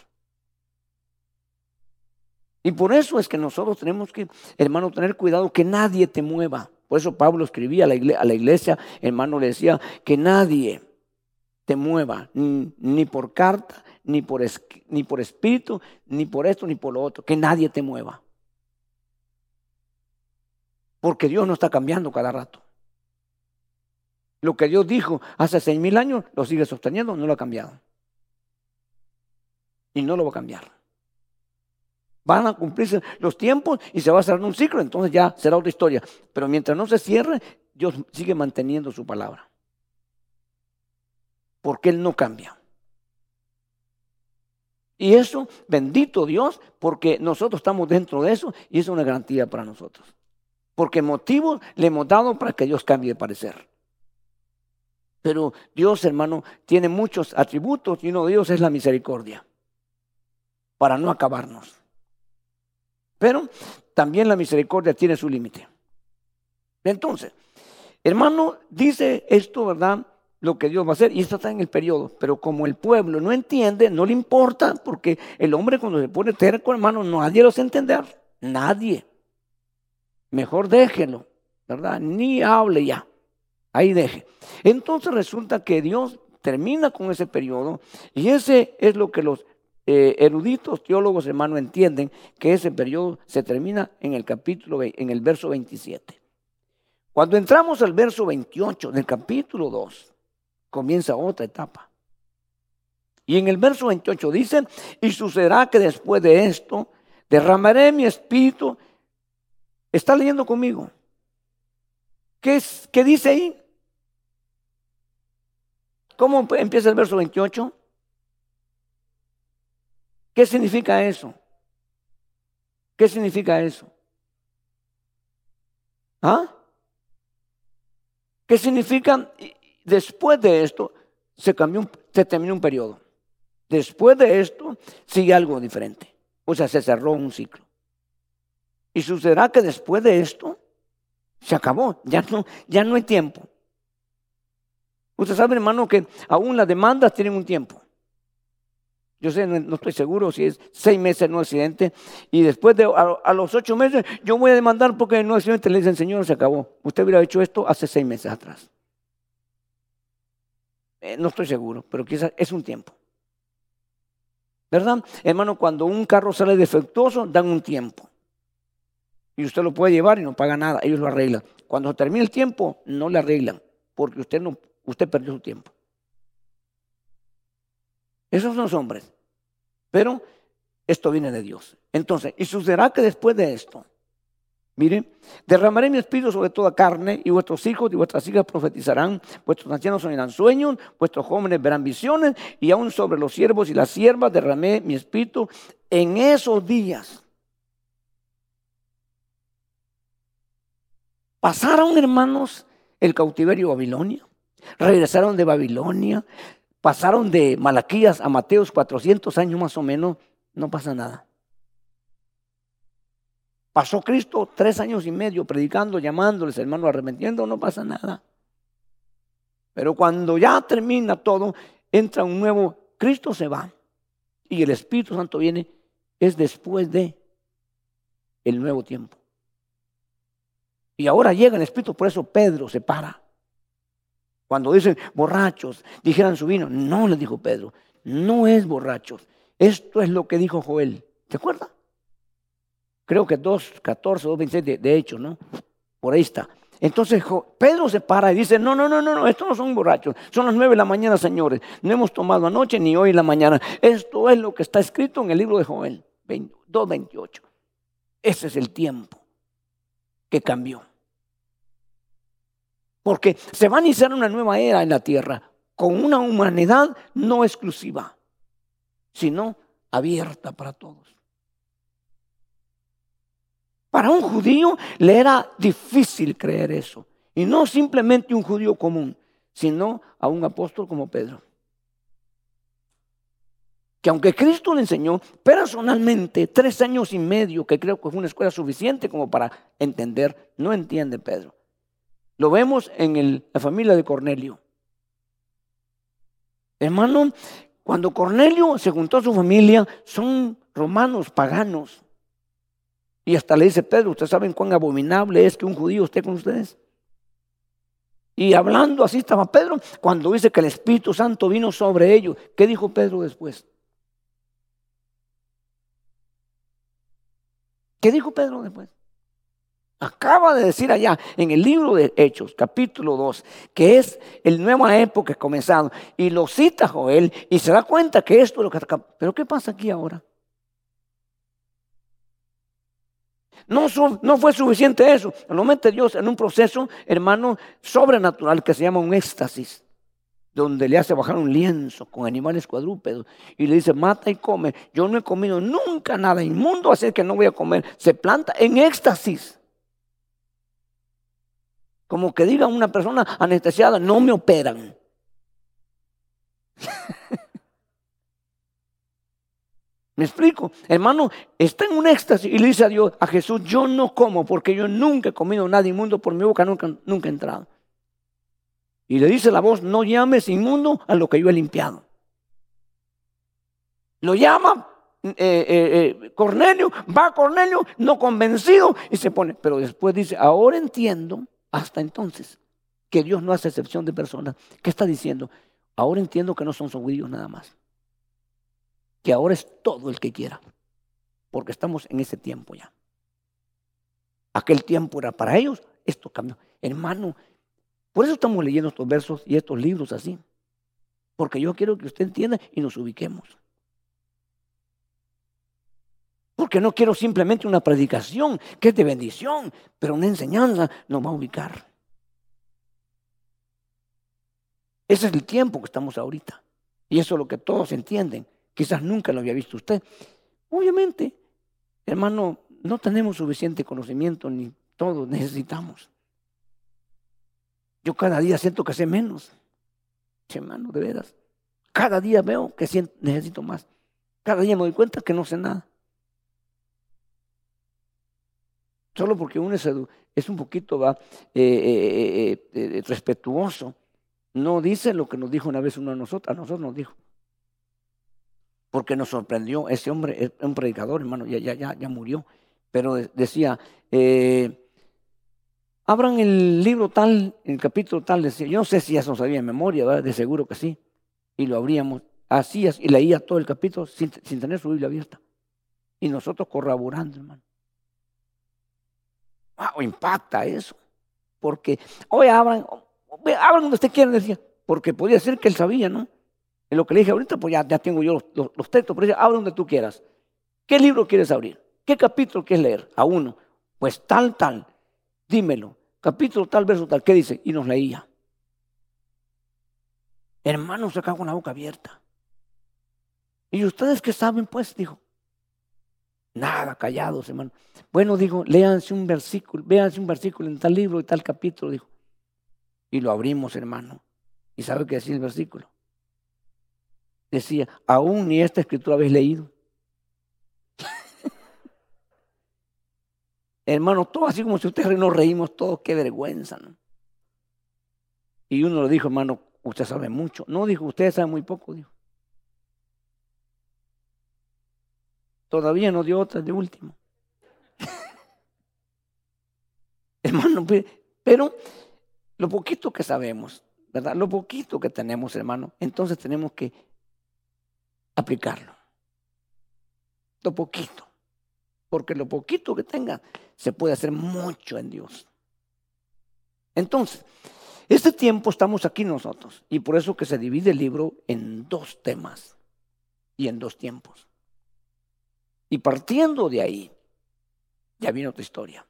Y por eso es que nosotros tenemos que, hermano, tener cuidado que nadie te mueva. Por eso Pablo escribía a la iglesia hermano, le decía que nadie te mueva, ni, por carta, ni por, ni por espíritu, ni por esto, ni por lo otro, que nadie te mueva. Porque Dios no está cambiando cada rato. Lo que Dios dijo hace seis mil años lo sigue sosteniendo, no lo ha cambiado. Y no lo va a cambiar. Van a cumplirse los tiempos y se va a cerrar un ciclo, entonces ya será otra historia. Pero mientras no se cierre, Dios sigue manteniendo su palabra. Porque Él no cambia. Y eso, bendito Dios, porque nosotros estamos dentro de eso y es una garantía para nosotros. Porque motivos le hemos dado para que Dios cambie de parecer. Pero Dios, hermano, tiene muchos atributos y uno de ellos es la misericordia. Para no acabarnos. Pero también la misericordia tiene su límite. Entonces, hermano, dice esto, ¿verdad? Lo que Dios va a hacer. Y esto está en el periodo. Pero como el pueblo no entiende, no le importa, porque el hombre cuando se pone terco, hermano, nadie lo hace entender. Nadie. Mejor déjelo, ¿verdad? Ni hable ya. Ahí deje. Entonces resulta que Dios termina con ese periodo y ese es lo que los eh, eruditos teólogos hermanos entienden que ese periodo se termina en el capítulo en el verso 27. Cuando entramos al verso 28 del capítulo 2 comienza otra etapa. Y en el verso 28 dice, "Y sucederá que después de esto derramaré mi espíritu ¿Está leyendo conmigo? ¿Qué, es, ¿Qué dice ahí? ¿Cómo empieza el verso 28? ¿Qué significa eso? ¿Qué significa eso? ¿Ah? ¿Qué significa? Después de esto, se cambió, se terminó un periodo. Después de esto, sigue algo diferente. O sea, se cerró un ciclo. Y sucederá que después de esto se acabó, ya no, ya no hay tiempo. Usted sabe, hermano, que aún las demandas tienen un tiempo. Yo sé, no, estoy seguro si es seis meses no accidente. Y después de a, los ocho meses, yo voy a demandar porque no accidente. Le dicen, Señor, se acabó. Usted hubiera hecho esto hace seis meses atrás. Eh, no estoy seguro, pero quizás es un tiempo. ¿Verdad? Hermano, cuando un carro sale defectuoso, dan un tiempo y usted lo puede llevar y no paga nada, ellos lo arreglan. Cuando termine el tiempo, no le arreglan, porque usted, no, usted perdió su tiempo. Esos son los hombres. Pero esto viene de Dios. Entonces, y sucederá que después de esto, Mire, derramaré mi espíritu sobre toda carne y vuestros hijos y vuestras hijas profetizarán, vuestros ancianos soñarán sueños, vuestros jóvenes verán visiones y aún sobre los siervos y las siervas derramé mi espíritu en esos días. Pasaron, hermanos, el cautiverio Babilonia, regresaron de Babilonia, pasaron de Malaquías a Mateos 400 años más o menos, no pasa nada. Pasó Cristo tres años y medio predicando, llamándoles, hermanos, arrepentiendo, no pasa nada. Pero cuando ya termina todo, entra un nuevo, Cristo se va y el Espíritu Santo viene, es después de el nuevo tiempo. Y ahora llega el Espíritu, por eso Pedro se para. Cuando dicen borrachos, dijeran su vino. No, le dijo Pedro, no es borrachos. Esto es lo que dijo Joel. ¿Se acuerda? Creo que 2.14, 2.26 de, de hecho, ¿no? Por ahí está. Entonces Pedro se para y dice, no, no, no, no, no, estos no son borrachos, son las nueve de la mañana, señores. No hemos tomado anoche ni hoy en la mañana. Esto es lo que está escrito en el libro de Joel 2.28. Ese es el tiempo que cambió. Porque se va a iniciar una nueva era en la tierra con una humanidad no exclusiva, sino abierta para todos. Para un judío le era difícil creer eso. Y no simplemente un judío común, sino a un apóstol como Pedro. Que aunque Cristo le enseñó personalmente tres años y medio, que creo que fue una escuela suficiente como para entender, no entiende Pedro. Lo vemos en la familia de Cornelio. Hermano, cuando Cornelio se juntó a su familia, son romanos paganos. Y hasta le dice Pedro, ¿ustedes saben cuán abominable es que un judío esté con ustedes? Y hablando así estaba Pedro cuando dice que el Espíritu Santo vino sobre ellos. ¿Qué dijo Pedro después? ¿Qué dijo Pedro después? Acaba de decir allá en el libro de Hechos, capítulo 2, que es el nueva época comenzado. Y lo cita Joel y se da cuenta que esto es lo que... Pero ¿qué pasa aquí ahora? No, fue suficiente eso. Lo mete Dios en un proceso, hermano, sobrenatural que se llama un éxtasis donde le hace bajar un lienzo con animales cuadrúpedos y le dice, mata y come. Yo no he comido nunca nada inmundo, así que no voy a comer. Se planta en éxtasis. Como que diga una persona anestesiada, no me operan. ¿Me explico? Hermano, está en un éxtasis y le dice a Dios, a Jesús, yo no como porque yo nunca he comido nada inmundo por mi boca, nunca, nunca he entrado. Y le dice la voz, no llames inmundo a lo que yo he limpiado. Lo llama eh, eh, eh, Cornelio, va Cornelio, no convencido, y se pone. Pero después dice, ahora entiendo, hasta entonces, que Dios no hace excepción de personas. ¿Qué está diciendo? Ahora entiendo que no son judíos nada más que ahora es todo el que quiera, porque estamos en ese tiempo ya. Aquel tiempo era para ellos, esto cambió. Hermano, por eso estamos leyendo estos versos y estos libros así, porque yo quiero que usted entienda y nos ubiquemos. Porque no quiero simplemente una predicación que es de bendición, pero una enseñanza nos va a ubicar. Ese es el tiempo que estamos ahorita. Y eso es lo que todos entienden. Quizás nunca lo había visto usted. Obviamente, hermano, no tenemos suficiente conocimiento ni todo, necesitamos. Yo cada día siento que sé menos. Hermano, de veras. Cada día veo que necesito más. Cada día me doy cuenta que no sé nada. Solo porque uno es, un poquito eh, eh, eh, respetuoso. No dice lo que nos dijo una vez uno a nosotros. A nosotros nos dijo porque nos sorprendió. Ese hombre es un predicador, hermano, ya, ya, ya, ya murió. Pero decía, eh, abran el libro tal, el capítulo tal, decía, yo no sé si lo sabía en memoria, ¿verdad? de seguro que sí. Y lo abríamos, así y leía todo el capítulo sin, tener su Biblia abierta. Y nosotros corroborando, hermano. Wow, impacta eso. Porque, hoy abran, abran donde usted quiera, decía. Porque podía ser que él sabía, ¿no? En lo que le dije ahorita, pues ya, ya tengo yo los, textos, pero abre donde tú quieras. ¿Qué libro quieres abrir? ¿Qué capítulo quieres leer? A uno. Pues tal, tal, dímelo. Capítulo tal, verso tal. ¿Qué dice? Y nos leía. Hermano, se acaba con la boca abierta. ¿Y ustedes qué saben? Pues dijo. Nada, callados, hermano. Bueno, dijo, léanse un versículo, véanse un versículo en tal libro y tal capítulo, dijo. Y lo abrimos, hermano. ¿Y sabe qué decía el versículo? Decía, aún ni esta escritura habéis leído. hermano, todo así como si ustedes nos reímos todos, qué vergüenza, ¿no? Y uno le dijo, hermano, usted sabe mucho. No, dijo, usted sabe muy poco, dijo. Todavía no dio otra de último. hermano, pero lo poquito que sabemos, ¿verdad? Lo poquito que tenemos, hermano, entonces tenemos que aplicarlo. Lo poquito. Porque lo poquito que tenga se puede hacer mucho en Dios. Entonces, este tiempo estamos aquí nosotros y por eso que se divide el libro en dos temas y en dos tiempos. Y partiendo de ahí, ya viene otra historia.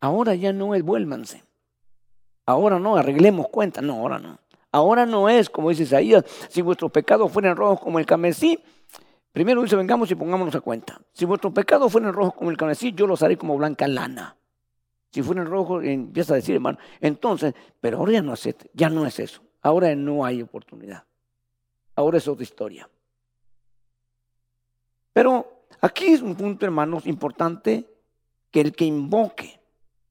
Ahora ya no es vuélvanse. Ahora no, arreglemos cuentas. No, ahora no. Ahora no es, como dice Isaías, si vuestros pecados fueran rojos como el camesí, primero dice, vengamos y pongámonos a cuenta. Si vuestros pecados fueran rojos como el camesí, yo los haré como blanca lana. Si fueran rojos, empieza a decir, hermano, entonces, pero ahora ya no es, ya no es eso. Ahora no hay oportunidad. Ahora es otra historia. Pero Aquí es un punto, hermanos, importante que el que invoque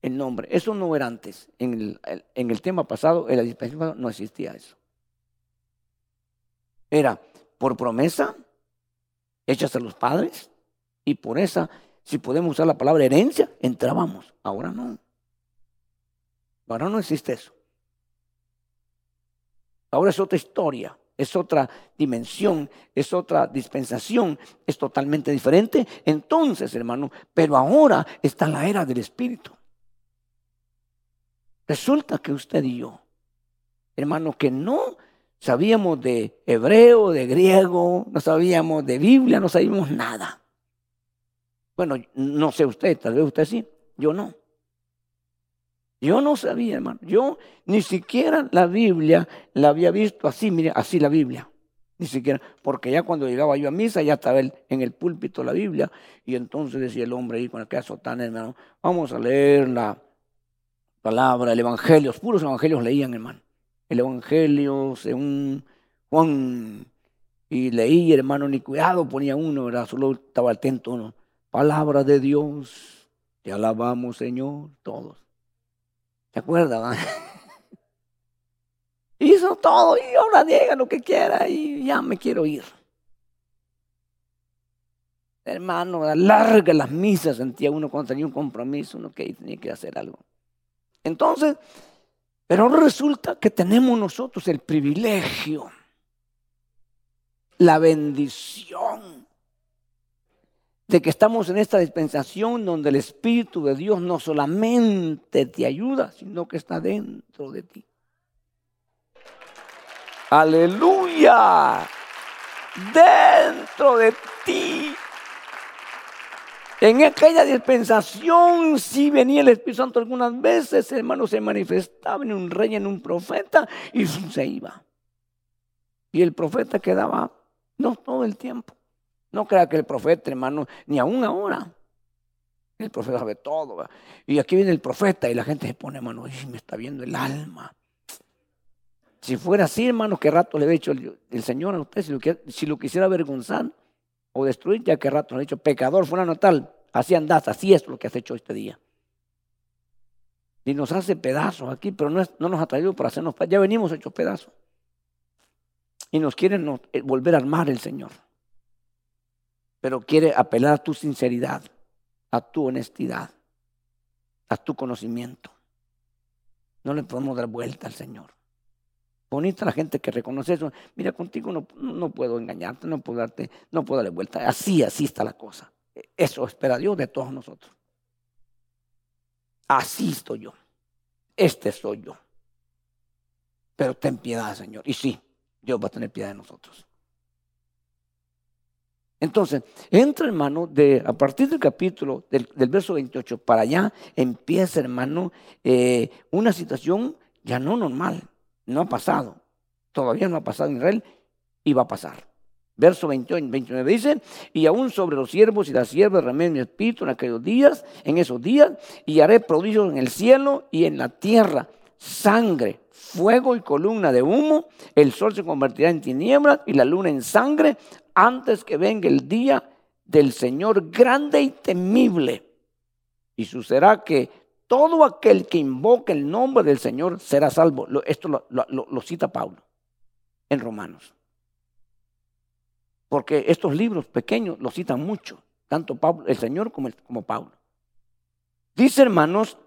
el nombre, eso no era antes. En el, en el tema pasado, en la dispensación no existía eso. Era por promesa, hechas a los padres, y por esa, si podemos usar la palabra herencia, entrábamos. Ahora no. Ahora no existe eso. Ahora es otra historia es otra dimensión, es otra dispensación, es totalmente diferente. Entonces, hermano, pero ahora está la era del Espíritu. Resulta que usted y yo, hermano, que no sabíamos de hebreo, de griego, no sabíamos de Biblia, no sabíamos nada. Bueno, no sé usted, tal vez usted sí, yo no. Yo no sabía, hermano. Yo ni siquiera la Biblia la había visto así, mire, así la Biblia. Ni siquiera, porque ya cuando llegaba yo a misa, ya estaba en el púlpito la Biblia, y entonces decía el hombre ahí con aquella sotana, hermano, vamos a leer la palabra, el Evangelio, los puros evangelios leían, hermano. El Evangelio según Juan, y leí, hermano, ni cuidado ponía uno, ¿verdad? Solo estaba atento. Palabra de Dios, te alabamos, Señor, todos. ¿Se acuerda? Hizo todo y ahora diga lo que quiera y ya me quiero ir. Hermano, larga las misas sentía uno cuando tenía un compromiso, uno que tenía que hacer algo. Entonces, pero resulta que tenemos nosotros el privilegio, la bendición de que estamos en esta dispensación donde el Espíritu de Dios no solamente te ayuda, sino que está dentro de ti. Aleluya. Dentro de ti. En aquella dispensación sí venía el Espíritu Santo algunas veces, hermano, se manifestaba en un rey, en un profeta, y se iba. Y el profeta quedaba, no todo el tiempo. No crea que el profeta, hermano, ni aún ahora. El profeta sabe todo. Y aquí viene el profeta y la gente se pone, hermano, me está viendo el alma. Si fuera así, hermano, qué rato le había dicho el, Señor a usted, si lo, quisiera avergonzar o destruir, ya qué rato le ha dicho, pecador, fulano tal, así andás, así es lo que has hecho este día. Y nos hace pedazos aquí, pero no, no nos ha traído para hacernos, ya venimos hechos pedazos. Y nos quieren eh, volver a armar el Señor pero quiere apelar a tu sinceridad, a tu honestidad, a tu conocimiento. No le podemos dar vuelta al Señor. Bonita la gente que reconoce eso. Mira, contigo no, no puedo engañarte, no puedo darte, no puedo darle vuelta. Así, así está la cosa. Eso espera Dios de todos nosotros. Así estoy yo. Este soy yo. Pero ten piedad, Señor. Y sí, Dios va a tener piedad de nosotros. Entonces, entra, hermano, de, a partir del capítulo, del, verso 28 para allá, empieza, hermano, eh, una situación ya no normal. No ha pasado. Todavía no ha pasado en Israel y va a pasar. Verso 28, 29 dice, y aún sobre los siervos y las siervas remé mi espíritu en aquellos días, en esos días, y haré prodigios en el cielo y en la tierra, sangre, fuego y columna de humo, el sol se convertirá en tinieblas y la luna en sangre antes que venga el día del Señor grande y temible. Y sucederá que todo aquel que invoque el nombre del Señor será salvo. Esto lo, cita Pablo en Romanos. Porque estos libros pequeños lo citan mucho, tanto el Señor como, como Pablo. Dice hermanos,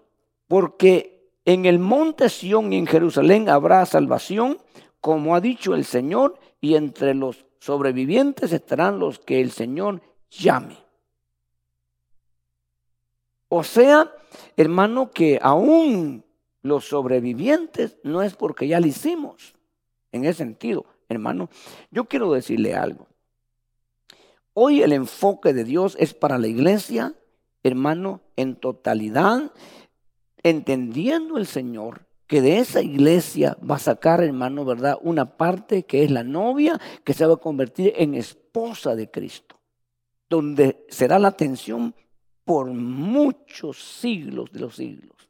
porque en el monte Sión y en Jerusalén habrá salvación, como ha dicho el Señor, y entre los sobrevivientes estarán los que el Señor llame. O sea, hermano, que aún los sobrevivientes no es porque ya lo hicimos. En ese sentido, hermano, yo quiero decirle algo. Hoy el enfoque de Dios es para la iglesia, hermano, en totalidad, entendiendo el Señor que de esa iglesia va a sacar, hermano, ¿verdad? Una parte que es la novia, que se va a convertir en esposa de Cristo, donde será la atención por muchos siglos de los siglos.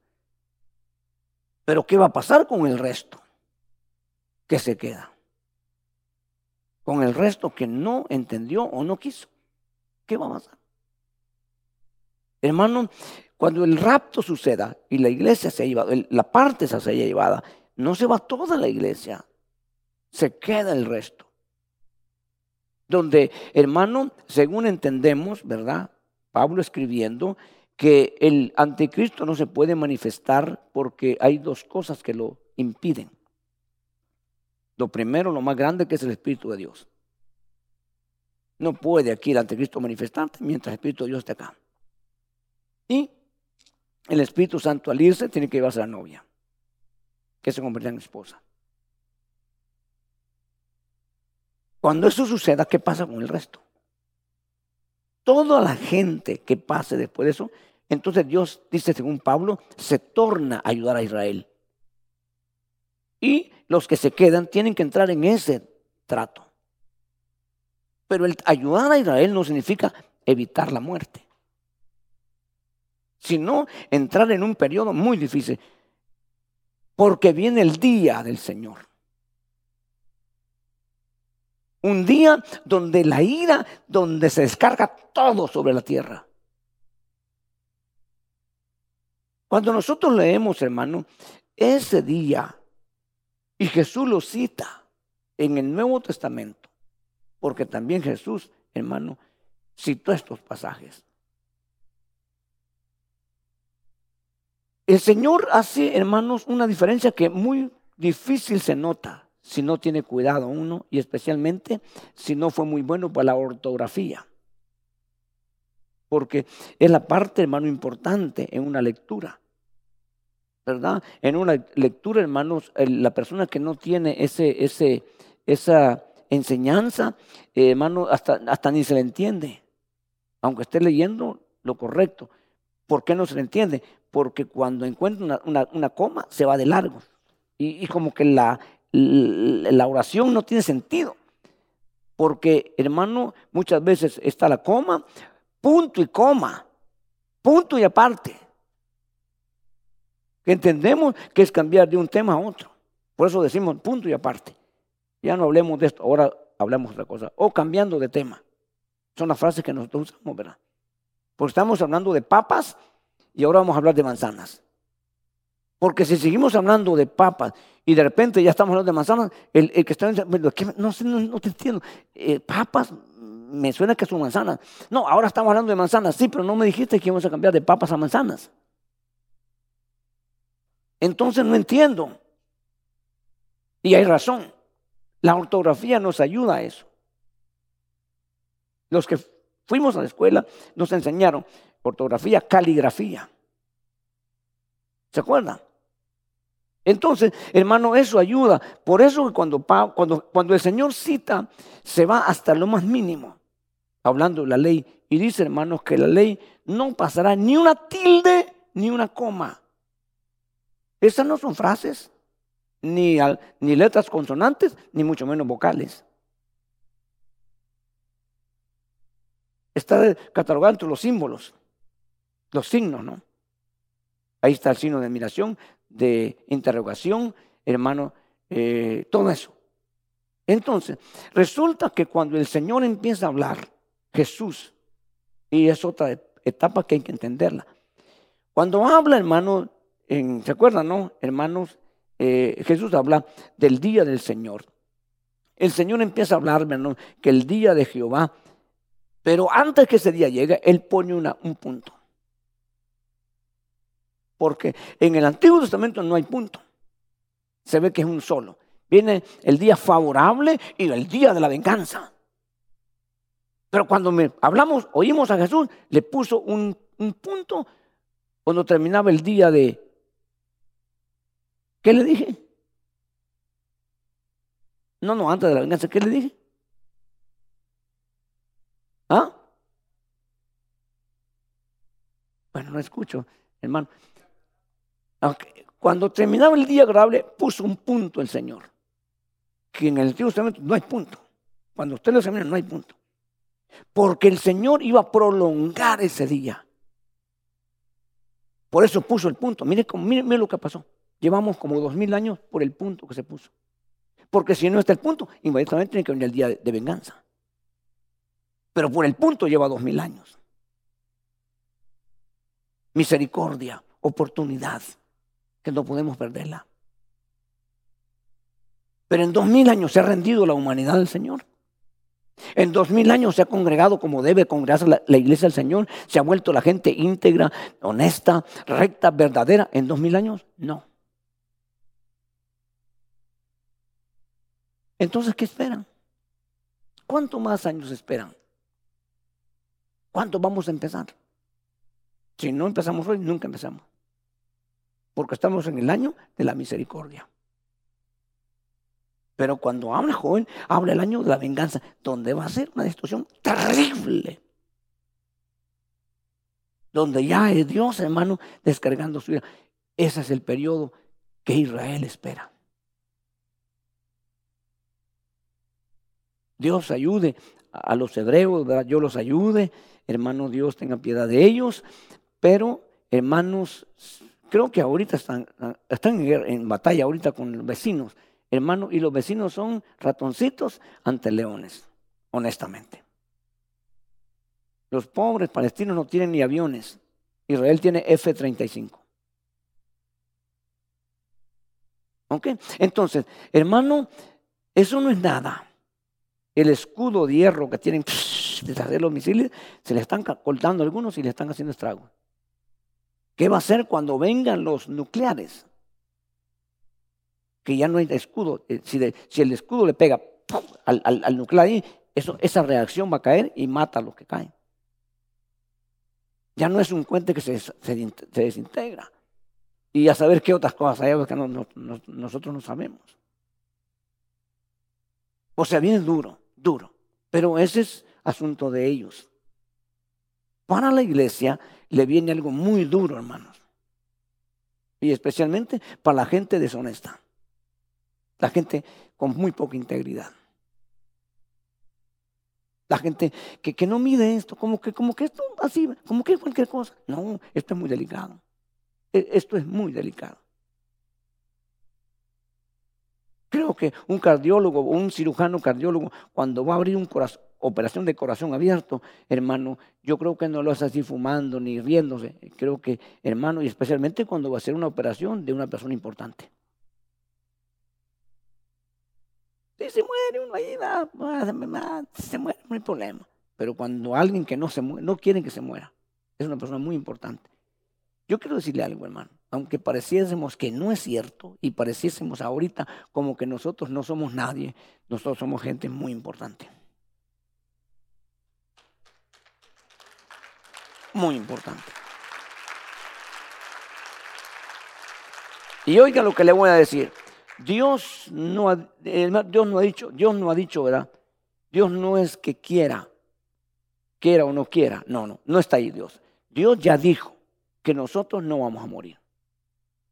Pero ¿qué va a pasar con el resto que se queda? Con el resto que no entendió o no quiso. ¿Qué va a pasar? Hermano, cuando el rapto suceda y la iglesia se ha llevado, la parte se haya llevada, no se va toda la iglesia, se queda el resto. Donde, hermano, según entendemos, ¿verdad? Pablo escribiendo que el anticristo no se puede manifestar porque hay dos cosas que lo impiden. Lo primero, lo más grande, que es el Espíritu de Dios. No puede aquí el anticristo manifestarte mientras el Espíritu de Dios esté acá. Y el Espíritu Santo al irse tiene que llevarse a la novia, que se convierta en esposa. Cuando eso suceda, ¿qué pasa con el resto? Toda la gente que pase después de eso, entonces Dios dice, según Pablo, se torna a ayudar a Israel. Y los que se quedan tienen que entrar en ese trato. Pero el ayudar a Israel no significa evitar la muerte sino entrar en un periodo muy difícil, porque viene el día del Señor. Un día donde la ira, donde se descarga todo sobre la tierra. Cuando nosotros leemos, hermano, ese día, y Jesús lo cita en el Nuevo Testamento, porque también Jesús, hermano, citó estos pasajes. El Señor hace, hermanos, una diferencia que muy difícil se nota si no tiene cuidado uno y especialmente si no fue muy bueno para la ortografía. Porque es la parte, hermano, importante en una lectura. ¿Verdad? En una lectura, hermanos, la persona que no tiene ese, ese, esa enseñanza, eh, hermano, hasta, hasta ni se le entiende. Aunque esté leyendo lo correcto. ¿Por qué no se le entiende? porque cuando encuentra una, coma se va de largo. Y, como que la, la oración no tiene sentido. Porque, hermano, muchas veces está la coma, punto y coma, punto y aparte. Entendemos que es cambiar de un tema a otro. Por eso decimos punto y aparte. Ya no hablemos de esto, ahora hablamos de otra cosa. O cambiando de tema. Son las frases que nosotros usamos, ¿verdad? Porque estamos hablando de papas y ahora vamos a hablar de manzanas. Porque si seguimos hablando de papas y de repente ya estamos hablando de manzanas, el, que está diciendo, no, no, no, te entiendo, eh, papas, me suena que son manzanas. No, ahora estamos hablando de manzanas, sí, pero no me dijiste que íbamos a cambiar de papas a manzanas. Entonces no entiendo. Y hay razón. La ortografía nos ayuda a eso. Los que fuimos a la escuela nos enseñaron ortografía, caligrafía. ¿Se acuerdan? Entonces, hermano, eso ayuda. Por eso cuando, cuando, el Señor cita, se va hasta lo más mínimo. hablando de la ley, y dice, hermanos, que la ley no pasará ni una tilde ni una coma. Esas no son frases, ni, ni letras consonantes, ni mucho menos vocales. Está catalogado entre los símbolos, los signos, ¿no? Ahí está el signo de admiración, de interrogación, hermano, eh, todo eso. Entonces, resulta que cuando el Señor empieza a hablar, Jesús, y es otra etapa que hay que entenderla. Cuando habla, hermano, en, ¿se acuerdan, no? Hermanos, eh, Jesús habla del día del Señor. El Señor empieza a hablar, hermano, que el día de Jehová, pero antes que ese día llegue, Él pone una, un punto. Porque en el Antiguo Testamento no hay punto. Se ve que es un solo. Viene el día favorable y el día de la venganza. Pero cuando hablamos, oímos a Jesús, le puso un, un punto cuando terminaba el día de... ¿Qué le dije? No, no, antes de la venganza, ¿qué le dije? ¿Ah? Bueno, no escucho, hermano. Cuando terminaba el día agradable, puso un punto el Señor. Que en el Antiguo Testamento no hay punto. Cuando usted lo examina, no hay punto. Porque el Señor iba a prolongar ese día. Por eso puso el punto. Mire, mire, lo que pasó. Llevamos como dos mil años por el punto que se puso. Porque si no está el punto, inmediatamente tiene que venir el día de, venganza. Pero por el punto lleva dos mil años. Misericordia, oportunidad, que no podemos perderla. Pero en dos mil años se ha rendido la humanidad del Señor. En dos mil años se ha congregado como debe congregarse la, iglesia del Señor. Se ha vuelto la gente íntegra, honesta, recta, verdadera. En dos mil años, no. Entonces, ¿qué esperan? ¿Cuántos más años esperan? ¿Cuántos vamos a empezar? Si no empezamos hoy, nunca empezamos. Porque estamos en el año de la misericordia. Pero cuando habla joven, habla el año de la venganza, donde va a ser una destrucción terrible. Donde ya es Dios, hermano, descargando su ira. Ese es el periodo que Israel espera. Dios ayude a los hebreos, yo los ayude, hermano Dios tenga piedad de ellos, pero hermanos, creo que ahorita están, están en, batalla ahorita con los vecinos hermano, y los vecinos son ratoncitos ante leones, honestamente. Los pobres palestinos no tienen ni aviones. Israel tiene F-35. ¿Ok? Entonces, hermano, eso no es nada. El escudo de hierro que tienen de los misiles, se le están cortando algunos y le están haciendo estragos. ¿Qué va a hacer cuando vengan los nucleares? que ya no hay escudo. Eh, si, el escudo le pega al, al, nuclear ahí, esa reacción va a caer y mata a los que caen. Ya no es un puente que se, desintegra. Y a saber qué otras cosas hay que nosotros no sabemos. O sea, viene duro, duro. Pero ese es asunto de ellos. Para la iglesia le viene algo muy duro, hermanos. Y especialmente para la gente deshonesta. La gente con muy poca integridad. La gente que, que, no mide esto, como que, como que esto así, como que cualquier cosa. No, esto es muy delicado. E, esto es muy delicado. Creo que un cardiólogo o un cirujano cardiólogo, cuando va a abrir una operación de corazón abierto, hermano, yo creo que no lo hace así fumando ni riéndose. Creo que, hermano, y especialmente cuando va a hacer una operación de una persona importante. Si se muere uno ahí, se muere, no hay problema. Pero cuando alguien que no se muere, no quieren que se muera, es una persona muy importante. Yo quiero decirle algo, hermano. Aunque pareciésemos que no es cierto y pareciésemos ahorita como que nosotros no somos nadie, nosotros somos gente muy importante. Muy importante. Y oiga lo que le voy a decir. Dios no, ha, Dios no ha dicho, Dios no ha dicho, ¿verdad? Dios no es que quiera, quiera o no quiera. No, no, no está ahí Dios. Dios ya dijo que nosotros no vamos a morir.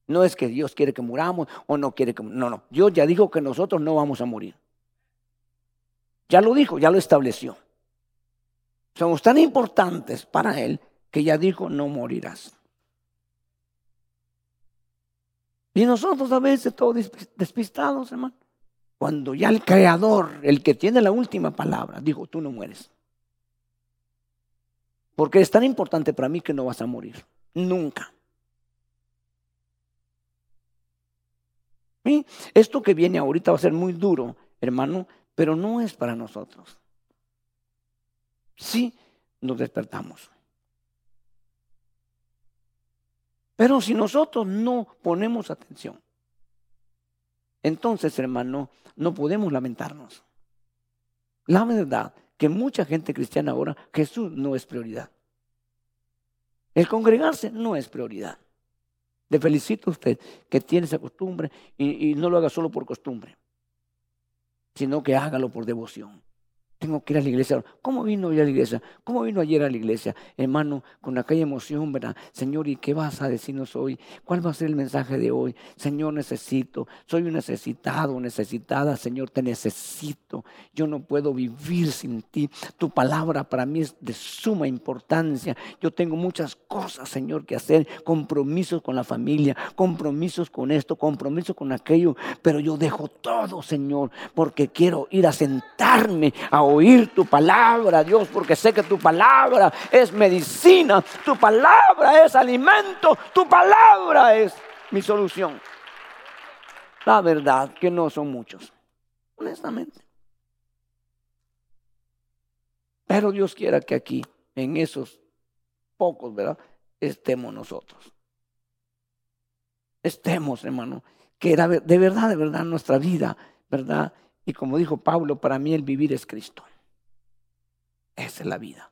No es que Dios quiere que muramos o no quiere que No, no. Dios ya dijo que nosotros no vamos a morir. Ya lo dijo, ya lo estableció. Somos tan importantes para Él que ya dijo no morirás. Y nosotros a veces todos despistados, hermano. Cuando ya el Creador, el que tiene la última palabra, dijo, tú no mueres. Porque es tan importante para mí que no vas a morir. Nunca. Esto que viene ahorita va a ser muy duro, hermano, pero no es para nosotros. Sí, nos despertamos. Pero si nosotros no ponemos atención, entonces, hermano, no podemos lamentarnos. La verdad que mucha gente cristiana ahora, Jesús no es prioridad. El congregarse no es prioridad. Le felicito a usted que tiene esa costumbre y, y no lo haga solo por costumbre, sino que hágalo por devoción. Tengo que ir a la iglesia. ¿Cómo vino hoy a la iglesia? ¿Cómo vino ayer a la iglesia? Hermano, con aquella emoción, ¿verdad? Señor, ¿y qué vas a decirnos hoy? ¿Cuál va a ser el mensaje de hoy? Señor, necesito. Soy un necesitado, necesitada. Señor, te necesito. Yo no puedo vivir sin ti. Tu palabra para mí es de suma importancia. Yo tengo muchas cosas, Señor, que hacer. Compromisos con la familia, compromisos con esto, compromisos con aquello. Pero yo dejo todo, Señor, porque quiero ir a sentarme a oír tu palabra, Dios, porque sé que tu palabra es medicina, tu palabra es alimento, tu palabra es mi solución. La verdad que no son muchos, honestamente. Pero Dios quiera que aquí, en esos pocos, ¿verdad? Estemos nosotros. Estemos, hermano, que de verdad, de verdad nuestra vida, ¿verdad? Y como dijo Pablo, para mí el vivir es Cristo. Esa es la vida.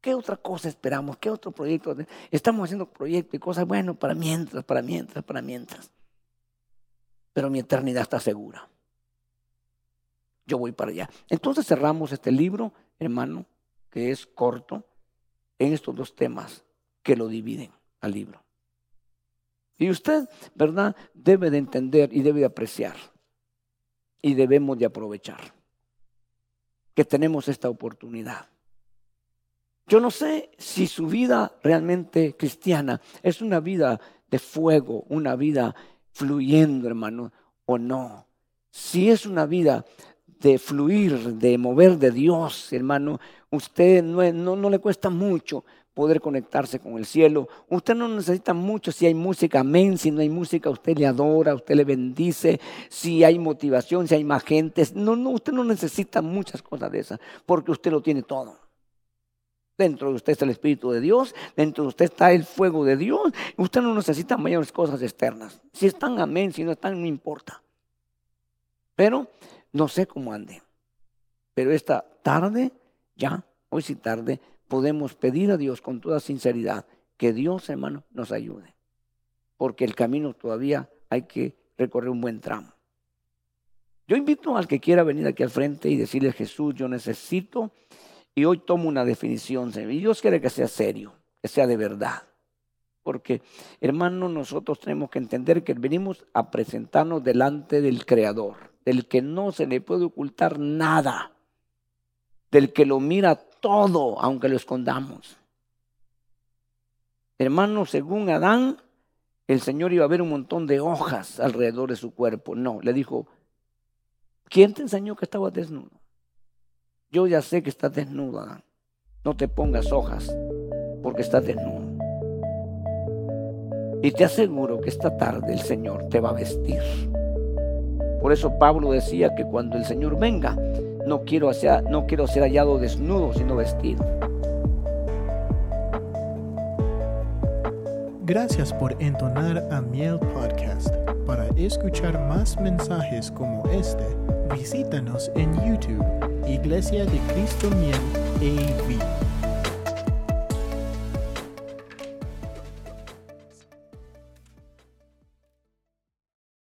¿Qué otra cosa esperamos? ¿Qué otro proyecto? Estamos haciendo proyectos y cosas, bueno, para mientras, para mientras, para mientras. Pero mi eternidad está segura. Yo voy para allá. Entonces cerramos este libro, hermano, que es corto, en estos dos temas que lo dividen al libro. Y usted, ¿verdad? Debe de entender y debe de apreciar y debemos de aprovechar que tenemos esta oportunidad. Yo no sé si su vida realmente cristiana es una vida de fuego, una vida fluyendo, hermano, o no. Si es una vida de fluir, de mover de Dios, hermano, usted no, no, no le cuesta mucho poder conectarse con el cielo. Usted no necesita mucho si hay música, amén. Si no hay música, usted le adora, usted le bendice. Si hay motivación, si hay más gente. No, no, usted no necesita muchas cosas de esas, porque usted lo tiene todo. Dentro de usted está el Espíritu de Dios, dentro de usted está el fuego de Dios. Usted no necesita mayores cosas externas. Si están, amén, si no están, no importa. Pero no sé cómo ande. Pero esta tarde, ya, hoy sí tarde, podemos pedir a Dios con toda sinceridad que Dios, hermano, nos ayude. Porque el camino todavía hay que recorrer un buen tramo. Yo invito al que quiera venir aquí al frente y decirle, Jesús, yo necesito, y hoy tomo una definición, y Dios quiere que sea serio, que sea de verdad. Porque, hermano, nosotros tenemos que entender que venimos a presentarnos delante del Creador, del que no se le puede ocultar nada, del que lo mira todo, aunque lo escondamos. Hermano, según Adán, el Señor iba a ver un montón de hojas alrededor de su cuerpo. No, le dijo, ¿quién te enseñó que estaba desnudo? Yo ya sé que estás desnudo, Adán. No te pongas hojas, porque estás desnudo. Y te aseguro que esta tarde el Señor te va a vestir. Por eso Pablo decía que cuando el Señor venga, no quiero, no quiero ser hallado desnudo, sino vestido. Gracias por entonar a Miel Podcast. Para escuchar más mensajes como este, visítanos en YouTube, Iglesia de Cristo Miel AV.